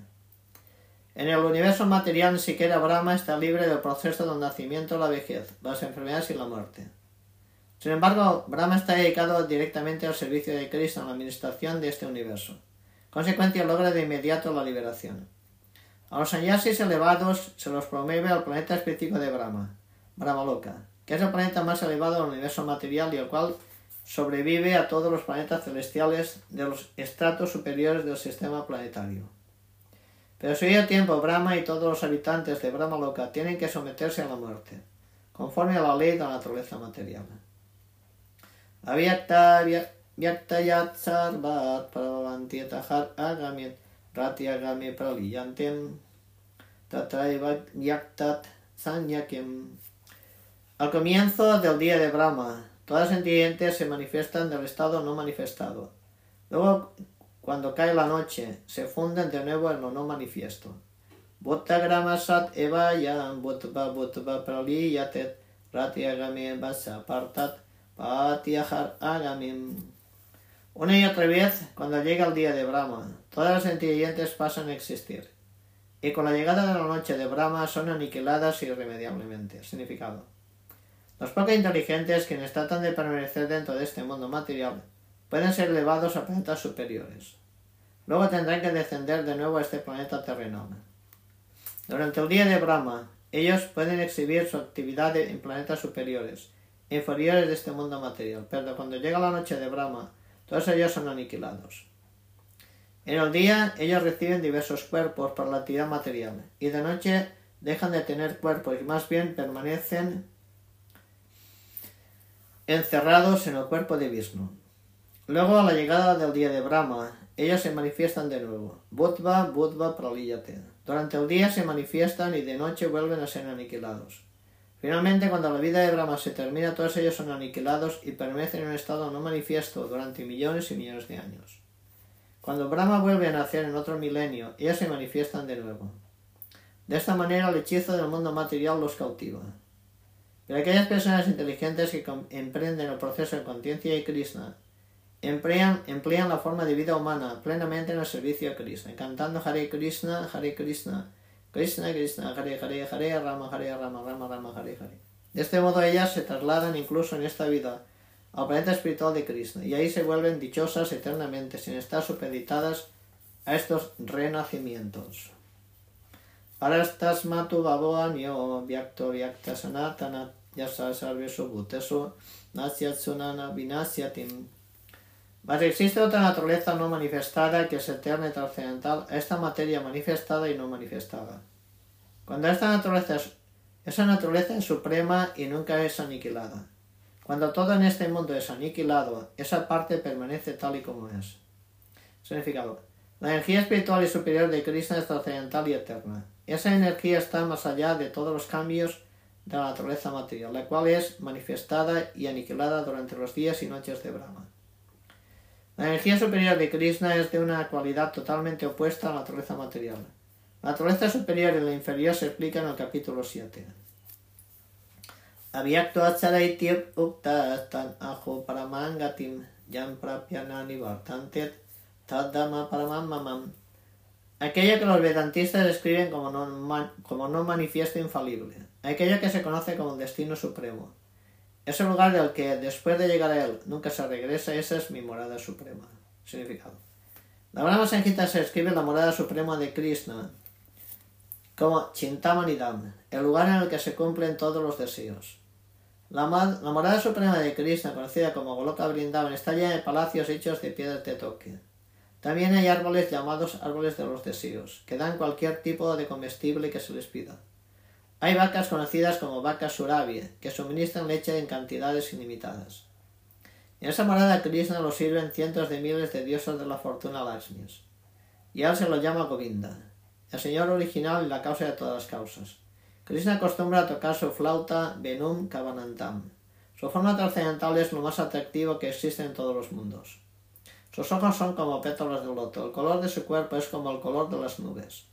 En el universo material ni siquiera Brahma está libre del proceso del nacimiento, la vejez, las enfermedades y la muerte. Sin embargo, Brahma está dedicado directamente al servicio de Cristo en la administración de este universo. Consecuencia logra de inmediato la liberación. A los sanyasis elevados se los promueve al planeta específico de Brahma, Brahmaloka, que es el planeta más elevado del universo material y el cual sobrevive a todos los planetas celestiales de los estratos superiores del sistema planetario. Pero si a tiempo Brahma y todos los habitantes de Brahma Loka tienen que someterse a la muerte, conforme a la ley de la naturaleza material. Avyakta Agamit Rati Agami Praliyantem Tatraiva Vyaktat Sanyakim Al comienzo del día de Brahma, todas las entidades se manifiestan del estado no manifestado. Luego, cuando cae la noche, se funden de nuevo en lo no manifiesto. Grama Sat Eva Yam Bhutva Bhutva Praliyatet Rati Agami Partat Patiahar Agamim una y otra vez, cuando llega el día de Brahma, todas las entidades pasan a existir. Y con la llegada de la noche de Brahma son aniquiladas irremediablemente. Significado. Los poco inteligentes, quienes tratan de permanecer dentro de este mundo material, pueden ser elevados a planetas superiores. Luego tendrán que descender de nuevo a este planeta terrenal. Durante el día de Brahma, ellos pueden exhibir su actividad en planetas superiores, inferiores de este mundo material, pero cuando llega la noche de Brahma, todos ellos son aniquilados. En el día ellos reciben diversos cuerpos por la actividad material y de noche dejan de tener cuerpos y más bien permanecen encerrados en el cuerpo de Vishnu. Luego a la llegada del día de Brahma, ellos se manifiestan de nuevo. Budva, Budva, Praliyate. Durante el día se manifiestan y de noche vuelven a ser aniquilados. Finalmente, cuando la vida de Brahma se termina, todos ellos son aniquilados y permanecen en un estado no manifiesto durante millones y millones de años. Cuando Brahma vuelve a nacer en otro milenio, ellos se manifiestan de nuevo. De esta manera, el hechizo del mundo material los cautiva. Pero aquellas personas inteligentes que emprenden el proceso de conciencia y Krishna emplean, emplean la forma de vida humana plenamente en el servicio a Krishna, cantando Hare Krishna, Hare Krishna, Krishna, Krishna, Hare Hare, Hare Rama, Hare Rama, Rama Rama, Hare Hare. De este modo ellas se trasladan incluso en esta vida al planeta espiritual de Krishna y ahí se vuelven dichosas eternamente sin estar supeditadas a estos renacimientos. Parastasmatu baboanyo vyakto vyakta sanatana yasa sarvesu bhutesu nasyatsunana vinasyatim mas existe otra naturaleza no manifestada que es eterna y trascendental a esta materia manifestada y no manifestada. Cuando esta naturaleza es, esa naturaleza es suprema y nunca es aniquilada. Cuando todo en este mundo es aniquilado, esa parte permanece tal y como es. Significado. La energía espiritual y superior de Krishna es trascendental y eterna. Esa energía está más allá de todos los cambios de la naturaleza material, la cual es manifestada y aniquilada durante los días y noches de Brahma. La energía superior de Krishna es de una cualidad totalmente opuesta a la naturaleza material. La naturaleza superior y la inferior se explica en el capítulo 7. Avyakto acharaitir ukta tan ajo paramangatim yam tadama paramamamam. Aquello que los vedantistas describen como no, como no manifiesto infalible. Aquello que se conoce como destino supremo ese lugar del que después de llegar a él nunca se regresa, esa es mi morada suprema. Significado. La Brahma Sanjita se escribe la morada suprema de Krishna como Chintamanidam, el lugar en el que se cumplen todos los deseos. La, la morada suprema de Krishna, conocida como Goloka Vrindavan, está llena de palacios hechos de piedras de toque. También hay árboles llamados árboles de los deseos, que dan cualquier tipo de comestible que se les pida. Hay vacas conocidas como vacas Surabhi, que suministran leche en cantidades ilimitadas. En esa morada Krishna lo sirven cientos de miles de diosas de la fortuna Lakshmis. Y él se lo llama Govinda, el señor original y la causa de todas las causas. Krishna acostumbra a tocar su flauta Venum Kavanantam. Su forma trascendental es lo más atractivo que existe en todos los mundos. Sus ojos son como pétalos de loto, el color de su cuerpo es como el color de las nubes.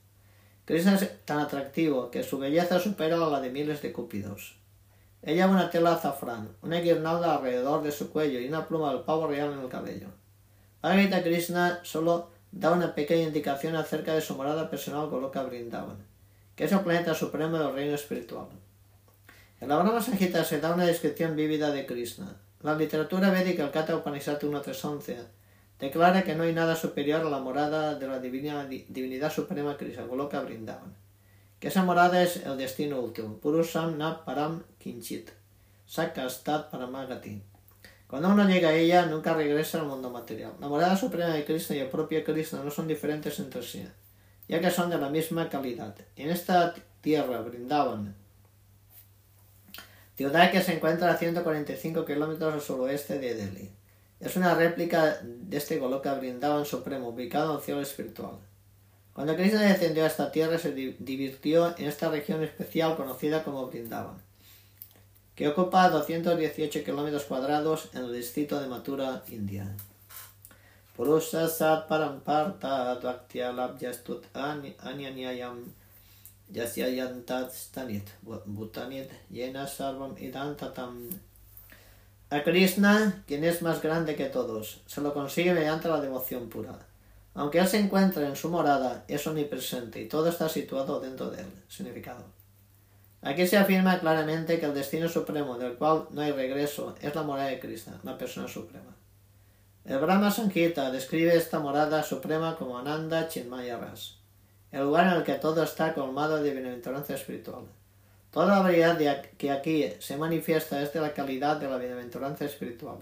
Krishna es tan atractivo que su belleza supera a la de miles de cúpidos. Ella una tela azafrán, una guirnalda alrededor de su cuello y una pluma del pavo real en el cabello. Bhagavad Krishna solo da una pequeña indicación acerca de su morada personal Goloka Brindavan, que es el planeta supremo del reino espiritual. En la Brahma Sanjita se da una descripción vívida de Krishna. La literatura védica, el Kata Upanishad 1.311, declara que no hay nada superior a la morada de la divinidad suprema que Goloka brindaban, que esa morada es el destino último, Purusam na param kinchit, sakastat paramagati. Cuando uno llega a ella, nunca regresa al mundo material. La morada suprema de Krishna y el propio Krishna no son diferentes entre sí. ya que son de la misma calidad. En esta tierra brindaban ciudad que se encuentra a 145 kilómetros al suroeste de Delhi. Es una réplica de este Goloka Brindavan Supremo, ubicado en el cielo espiritual. Cuando Krishna descendió a esta tierra, se divirtió en esta región especial conocida como Brindavan, que ocupa 218 kilómetros cuadrados en el distrito de Mathura, India. Purusha Paramparta Dvaktya Anyanyayam Stanit Bhutanit Yena Sarvam Idantatam a Krishna, quien es más grande que todos, se lo consigue mediante la devoción pura. Aunque él se encuentre en su morada, es omnipresente y todo está situado dentro de él. Significado. Aquí se afirma claramente que el destino supremo del cual no hay regreso es la morada de Krishna, la persona suprema. El Brahma Sankita describe esta morada suprema como Ananda Chinmaya Ras, el lugar en el que todo está colmado de bienaventuranza espiritual. Toda la variedad que aquí se manifiesta es de la calidad de la bienaventuranza espiritual.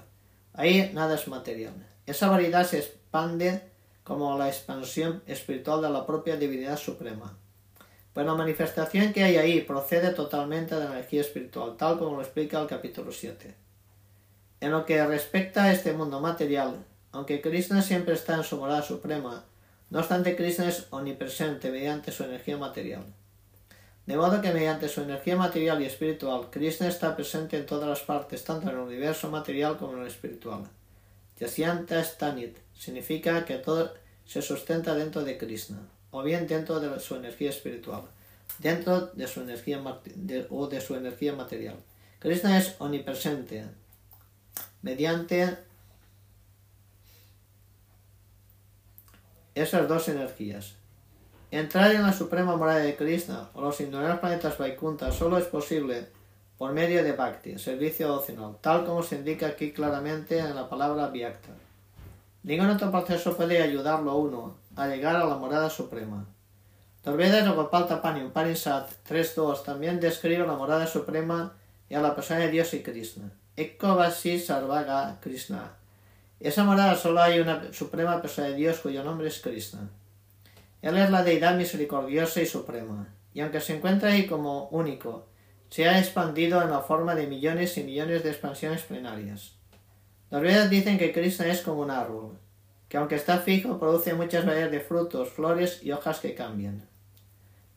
Ahí nada es material. Esa variedad se expande como la expansión espiritual de la propia divinidad suprema. Pues la manifestación que hay ahí procede totalmente de la energía espiritual, tal como lo explica el capítulo 7. En lo que respecta a este mundo material, aunque Krishna siempre está en su morada suprema, no obstante Krishna es omnipresente mediante su energía material. De modo que mediante su energía material y espiritual, Krishna está presente en todas las partes, tanto en el universo material como en el espiritual. Yasyanta Stanit significa que todo se sustenta dentro de Krishna, o bien dentro de su energía espiritual, dentro de su energía o de su energía material. Krishna es omnipresente mediante esas dos energías. Entrar en la suprema morada de Krishna o los innumerables planetas Vaikunta solo es posible por medio de Bhakti, servicio devocional, tal como se indica aquí claramente en la palabra Vyakta. Ningún otro proceso puede ayudarlo a uno a llegar a la morada suprema. De Gopal Tapani Upanishad 3.2 también describe la morada suprema y a la persona de Dios y Krishna. Ekavasi Sarvaga Krishna. Esa morada solo hay una suprema persona de Dios cuyo nombre es Krishna. Él es la deidad misericordiosa y suprema, y aunque se encuentra ahí como único, se ha expandido en la forma de millones y millones de expansiones plenarias. Los Vedas dicen que Krishna es como un árbol, que aunque está fijo produce muchas variedades de frutos, flores y hojas que cambian.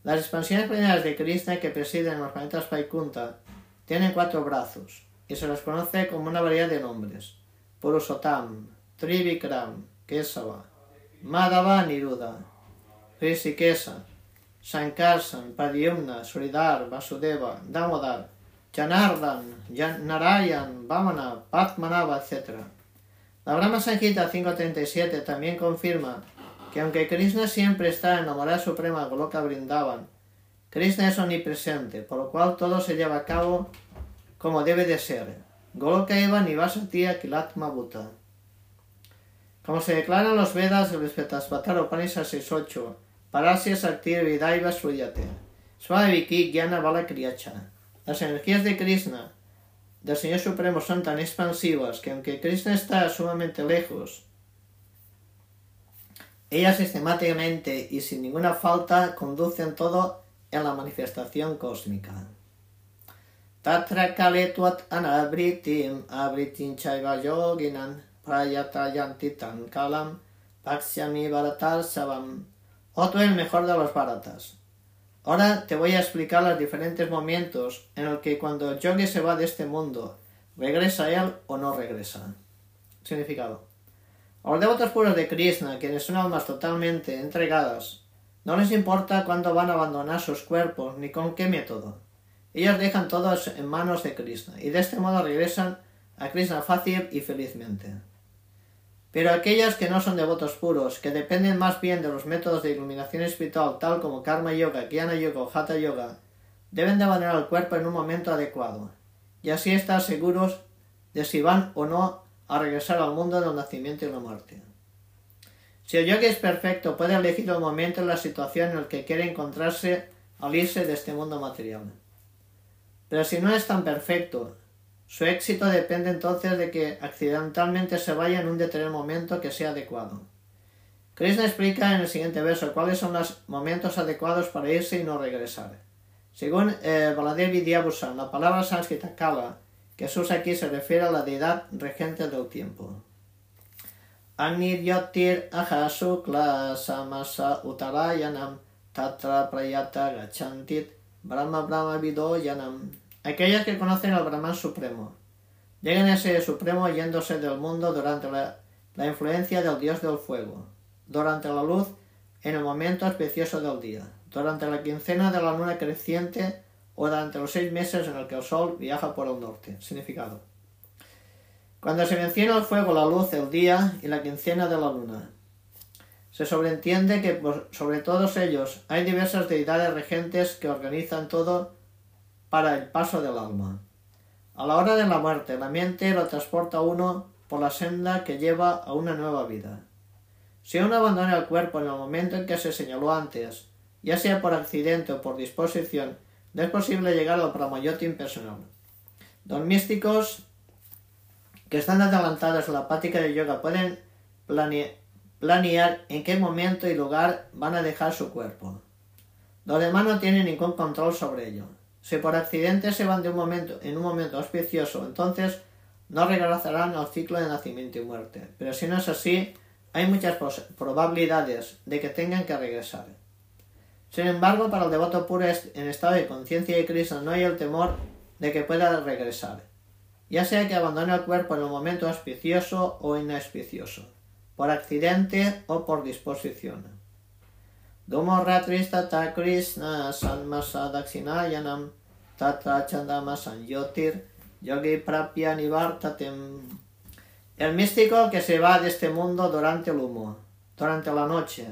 Las expansiones plenarias de Krishna que presiden los planetas Vaikunta tienen cuatro brazos, y se los conoce como una variedad de nombres. Purushotam, Trivikram, Kesava, Madhava Niruda, Rishikesa, Sankarsan, Padyumna, Suridar, Vasudeva, Damodar, Janardan, Narayan, Vamana, Padmanava, etc. La Brahma Sankita 537 también confirma que aunque Krishna siempre está en la morada suprema Goloka Brindavan, Krishna es omnipresente, por lo cual todo se lleva a cabo como debe de ser. Goloka Eva Nivasati Kilatma Bhuta. Como se declara en los Vedas, el Svetasvatara Upanishad 6.8, Parasya Sakti Vidaiva Suyate. Swaviki Gyana Bala Kriyacha. Las energías de Krishna, del Señor Supremo, son tan expansivas que aunque Krishna está sumamente lejos, ellas sistemáticamente y sin ninguna falta conducen todo en la manifestación cósmica. Tatra kale tuat anabritim abritim chaiva yoginan prayatayantitan kalam paksyami baratar savam o tú el mejor de los baratas. Ahora te voy a explicar los diferentes momentos en los que cuando el yogi se va de este mundo, regresa él o no regresa. Significado. A los devotos puros de Krishna, quienes son almas totalmente entregadas, no les importa cuándo van a abandonar sus cuerpos ni con qué método. Ellos dejan todos en manos de Krishna y de este modo regresan a Krishna fácil y felizmente. Pero aquellas que no son devotos puros, que dependen más bien de los métodos de iluminación espiritual tal como Karma Yoga, Jnana Yoga o Hatha Yoga, deben de abandonar el cuerpo en un momento adecuado, y así estar seguros de si van o no a regresar al mundo del nacimiento y la muerte. Si el yogi es perfecto, puede elegir el momento y la situación en el que quiere encontrarse al irse de este mundo material. Pero si no es tan perfecto, su éxito depende entonces de que accidentalmente se vaya en un determinado momento que sea adecuado. Krishna explica en el siguiente verso cuáles son los momentos adecuados para irse y no regresar. Según eh, Baladev Vidyabhusan, la palabra sánscrita kala que se usa aquí se refiere a la deidad regente del tiempo. Yotir Ahasukla Samasa Utarayanam Tatra Prayata Gachantit Brahma Brahma Vidoyanam. Aquellas que conocen al Brahman Supremo. Llegan a ese Supremo yéndose del mundo durante la, la influencia del Dios del Fuego, durante la luz en el momento especioso del día, durante la quincena de la luna creciente o durante los seis meses en el que el Sol viaja por el norte. Significado. Cuando se menciona el fuego, la luz, el día y la quincena de la luna, se sobreentiende que sobre todos ellos hay diversas deidades regentes que organizan todo para el paso del alma. A la hora de la muerte, la mente lo transporta uno por la senda que lleva a una nueva vida. Si uno abandona el cuerpo en el momento en que se señaló antes, ya sea por accidente o por disposición, no es posible llegar al Pramayoti impersonal. Los místicos que están adelantados en la práctica de yoga pueden planear en qué momento y lugar van a dejar su cuerpo. Los demás no tienen ningún control sobre ello. Si por accidente se van de un momento en un momento auspicioso, entonces no regresarán al ciclo de nacimiento y muerte. Pero si no es así, hay muchas probabilidades de que tengan que regresar. Sin embargo, para el devoto puro en estado de conciencia de Cristo no hay el temor de que pueda regresar, ya sea que abandone el cuerpo en un momento auspicioso o inauspicioso, por accidente o por disposición. Domo ta Krishna sanmasa dakshinayanam tatra chandama sanyotir yogi prapya nivartatem. El místico que se va de este mundo durante el humo, durante la noche,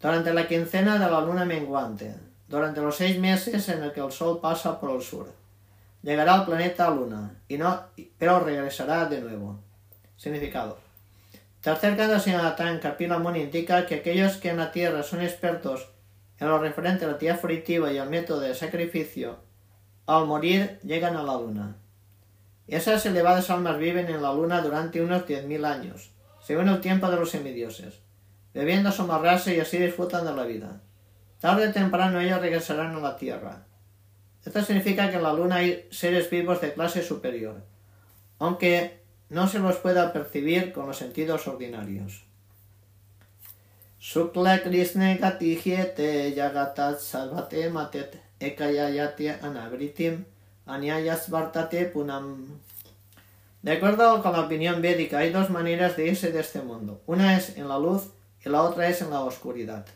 durante la quincena de la luna menguante, durante los seis meses en el que el Sol pasa por el sur. Llegará al planeta Luna, y no, pero regresará de nuevo. Significado. Tercer canto Sinatán Kapila Muni indica que aquellos que en la Tierra son expertos en lo referente a la tierra fruitiva y al método de sacrificio, al morir llegan a la Luna. Esas elevadas almas viven en la Luna durante unos diez mil años, según el tiempo de los semidioses bebiendo a y así disfrutan de la vida. Tarde o temprano ellos regresarán a la Tierra. Esto significa que en la Luna hay seres vivos de clase superior, aunque no se los pueda percibir con los sentidos ordinarios. Yagatat salvate matet ekayayate anagritim anyayas punam. De acuerdo con la opinión védica, hay dos maneras de irse de este mundo. Una es en la luz y la otra es en la oscuridad.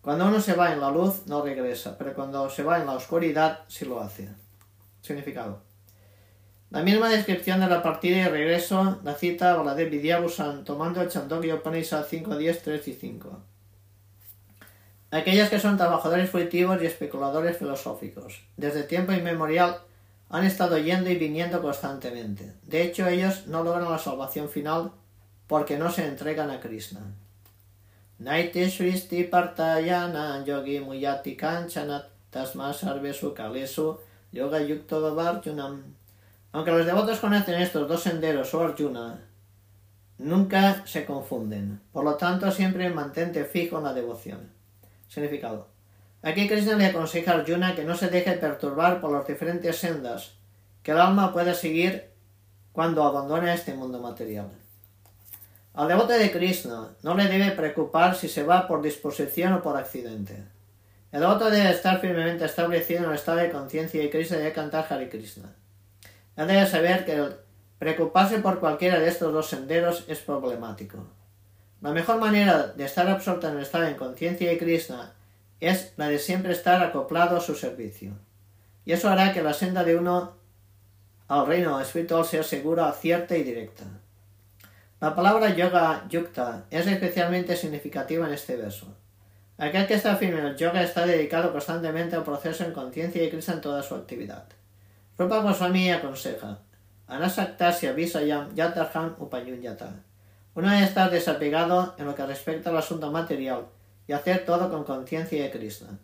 Cuando uno se va en la luz no regresa, pero cuando se va en la oscuridad sí lo hace. Significado. La misma descripción de la partida y regreso la cita o la de Vidyabusan tomando el Chandogya Upanishad 5, 10, 3 y 5. Aquellos que son trabajadores fruitivos y especuladores filosóficos, desde tiempo inmemorial han estado yendo y viniendo constantemente. De hecho, ellos no logran la salvación final porque no se entregan a Krishna. Naite Shristi Partayana Yogi Muyati Kanchanat Tasma Sarvesu Kalesu Yoga Yukto Arjunam. Aunque los devotos conocen estos dos senderos o Arjuna, nunca se confunden. Por lo tanto, siempre mantente fijo en la devoción. Significado. Aquí Krishna le aconseja a Arjuna que no se deje perturbar por las diferentes sendas que el alma puede seguir cuando abandona este mundo material. Al devoto de Krishna no le debe preocupar si se va por disposición o por accidente. El devoto debe estar firmemente establecido en el estado de conciencia y Krishna debe cantar Hare Krishna. Él debe saber que preocuparse por cualquiera de estos dos senderos es problemático. La mejor manera de estar absorto en el estado de conciencia de Krishna es la de siempre estar acoplado a su servicio. Y eso hará que la senda de uno al reino espiritual sea segura, cierta y directa. La palabra yoga yukta es especialmente significativa en este verso. Aquel que está firme en el yoga está dedicado constantemente al proceso en conciencia y Krishna en toda su actividad. Rupa Goswami aconseja Anasaktasya Visayam Yatarham Upayunyata. Uno debe estar desapegado en lo que respecta al asunto material y hacer todo con conciencia de Krishna.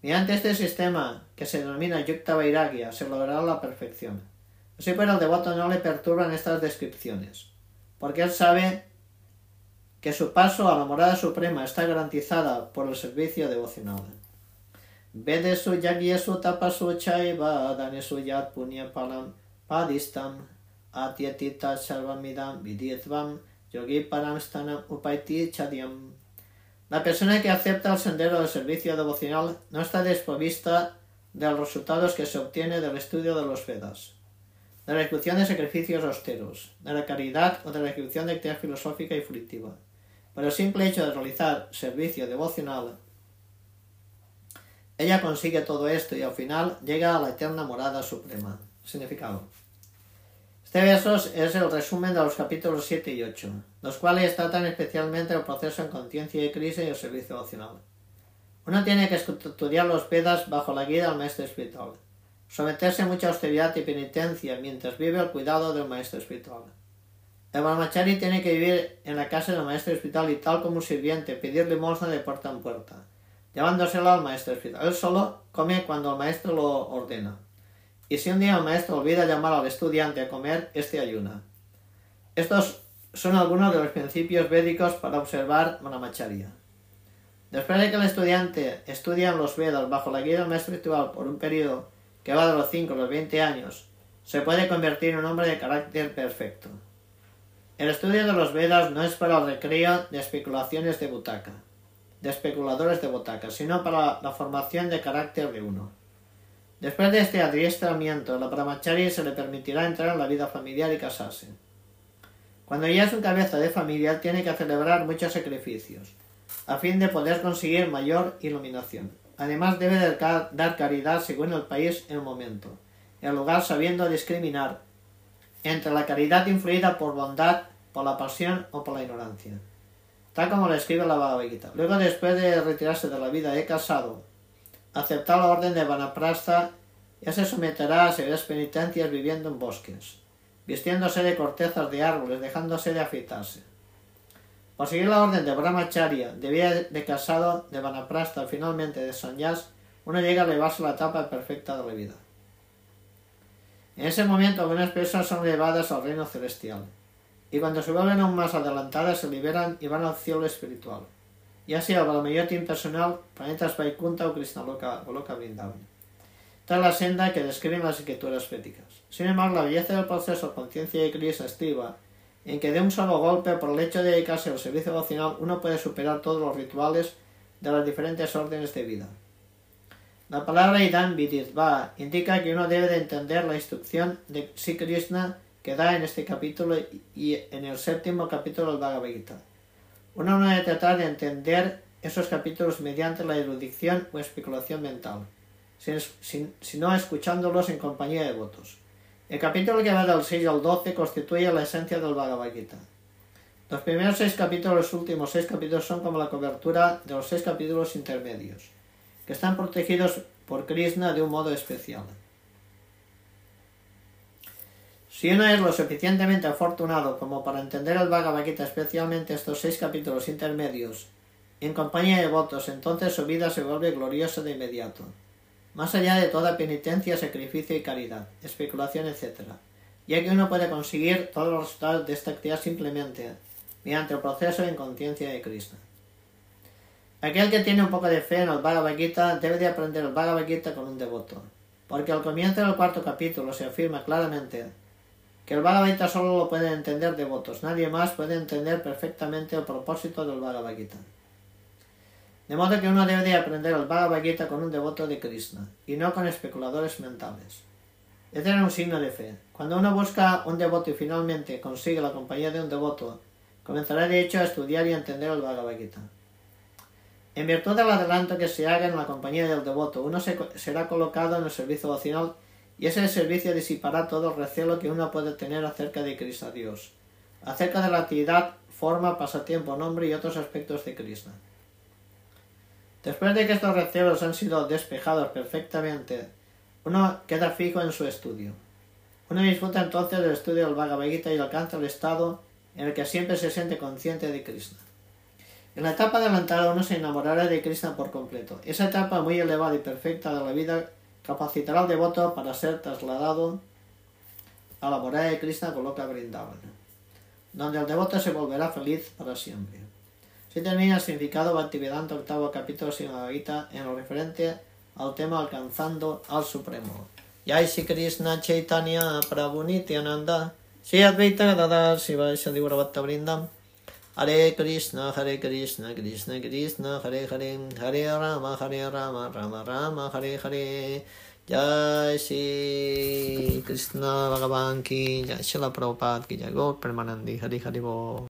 Mediante este sistema, que se denomina Yukta Vairagya, se logrará la perfección. Así pues, al devoto no le perturban estas descripciones porque él sabe que su paso a la morada suprema está garantizada por el servicio devocional. Vedesu yagyesu tapasu chaiva punya palam padistam atyatita sarvamidam vidyatvam yogi param stanam upaiti chadyam. La persona que acepta el sendero del servicio devocional no está desprovista de los resultados que se obtiene del estudio de los Vedas, de la ejecución de sacrificios austeros, de la caridad o de la ejecución de actividad filosófica y fructiva. Por el simple hecho de realizar servicio devocional, ella consigue todo esto y al final llega a la eterna morada suprema. Significado. Este verso es el resumen de los capítulos 7 y 8, los cuales tratan especialmente el proceso en conciencia y crisis y el servicio devocional. Uno tiene que estudiar los Vedas bajo la guía del maestro espiritual, someterse a mucha austeridad y penitencia mientras vive el cuidado del maestro espiritual. El brahmachari tiene que vivir en la casa del maestro espiritual y tal como un sirviente pedir limosna de puerta en puerta, llevándoselo al maestro espiritual. Él solo come cuando el maestro lo ordena. Y si un día el maestro olvida llamar al estudiante a comer, este ayuna. Estos son algunos de los principios védicos para observar brahmacharya. Después de que el estudiante estudia los Vedas bajo la guía del maestro espiritual por un periodo que va de los 5 a los 20 años, se puede convertir en un hombre de carácter perfecto. El estudio de los Vedas no es para el recreo de especulaciones de butaca, de especuladores de butaca, sino para la formación de carácter de uno. Después de este adiestramiento, la brahmachari se le permitirá entrar en la vida familiar y casarse. Cuando ya es un cabeza de familia, tiene que celebrar muchos sacrificios, a fin de poder conseguir mayor iluminación. Además debe dar caridad según el país en el momento, el lugar sabiendo discriminar entre la caridad influida por bondad, por la pasión o por la ignorancia. Tal como lo escribe la Bhagavad. Luego, después de retirarse de la vida de casado, aceptar la orden de Vanaprastha, ya se someterá a severas penitencias viviendo en bosques, vistiéndose de cortezas de árboles, dejándose de afeitarse. Por seguir la orden de Brahmacharya, de vida de casado, de Vanaprastha, finalmente de Sanyas, uno llega a elevarse la etapa perfecta de la vida. En ese momento algunas personas son elevadas al reino celestial, y cuando se vuelven aún más adelantadas se liberan y van al cielo espiritual, ya sea Valamayoti impersonal, planetas Vaikunta o Krishnaloka o Loka Vrindavan. Es la senda que describen las escrituras védicas. Sin embargo, la belleza del proceso conciencia y crisis estriba en que de un solo golpe, por el hecho de dedicarse al servicio devocional, uno puede superar todos los rituales de las diferentes órdenes de vida. La palabra Idam Viditva indica que uno debe de entender la instrucción de Sri Krishna que da en este capítulo y en el séptimo capítulo del Bhagavad Gita. Uno no debe tratar de entender esos capítulos mediante la erudición o especulación mental, sino escuchándolos en compañía de votos. El capítulo que va del 6 al 12 constituye la esencia del Bhagavad Gita. Los primeros seis capítulos, los últimos seis capítulos son como la cobertura de los seis capítulos intermedios, que están protegidos por Krishna de un modo especial. Si uno es lo suficientemente afortunado como para entender el Bhagavad Gita, especialmente estos seis capítulos intermedios, en compañía de votos, entonces su vida se vuelve gloriosa de inmediato más allá de toda penitencia, sacrificio y caridad, especulación, etc., ya que uno puede conseguir todos los resultados de esta actividad simplemente mediante el proceso en conciencia de Cristo. Aquel que tiene un poco de fe en el Bhagavad Gita debe de aprender el Bhagavad Gita con un devoto, porque al comienzo del cuarto capítulo se afirma claramente que el Bhagavad Gita solo lo pueden entender devotos, nadie más puede entender perfectamente el propósito del Bhagavad Gita. De modo que uno debe de aprender el Bhagavad Gita con un devoto de Krishna y no con especuladores mentales. Este era un signo de fe. Cuando uno busca un devoto y finalmente consigue la compañía de un devoto, comenzará de hecho a estudiar y a entender el Bhagavad Gita. En virtud del adelanto que se haga en la compañía del devoto, uno será colocado en el servicio vocacional y ese servicio disipará todo el recelo que uno puede tener acerca de Krishna Dios, acerca de la actividad, forma, pasatiempo, nombre y otros aspectos de Krishna. Después de que estos recelos han sido despejados perfectamente, uno queda fijo en su estudio. Uno disfruta entonces del estudio del Bhagavad Gita y alcanza el estado en el que siempre se siente consciente de Krishna. En la etapa adelantada uno se enamorará de Krishna por completo. Esa etapa muy elevada y perfecta de la vida capacitará al devoto para ser trasladado a la morada de Krishna con Loka Vrindavan, donde el devoto se volverá feliz para siempre. Si termina el significado Bhaktivedanta octavo capítulo Srimad en lo referente al tema alcanzando al Supremo. Jai Krishna Chaitanya Prabhu Nityananda Shri Advaita Gadadhar Shivaya Divravata Vrindam Hare Krishna Hare Krishna Krishna Krishna Hare Hare Hare Rama Hare Rama Rama Rama Hare Hare. Jai Shri Krishna Bhagavan ki Jai. Shila Prabhupada ki Jai. Gaur Premanandi Hare Hare Bo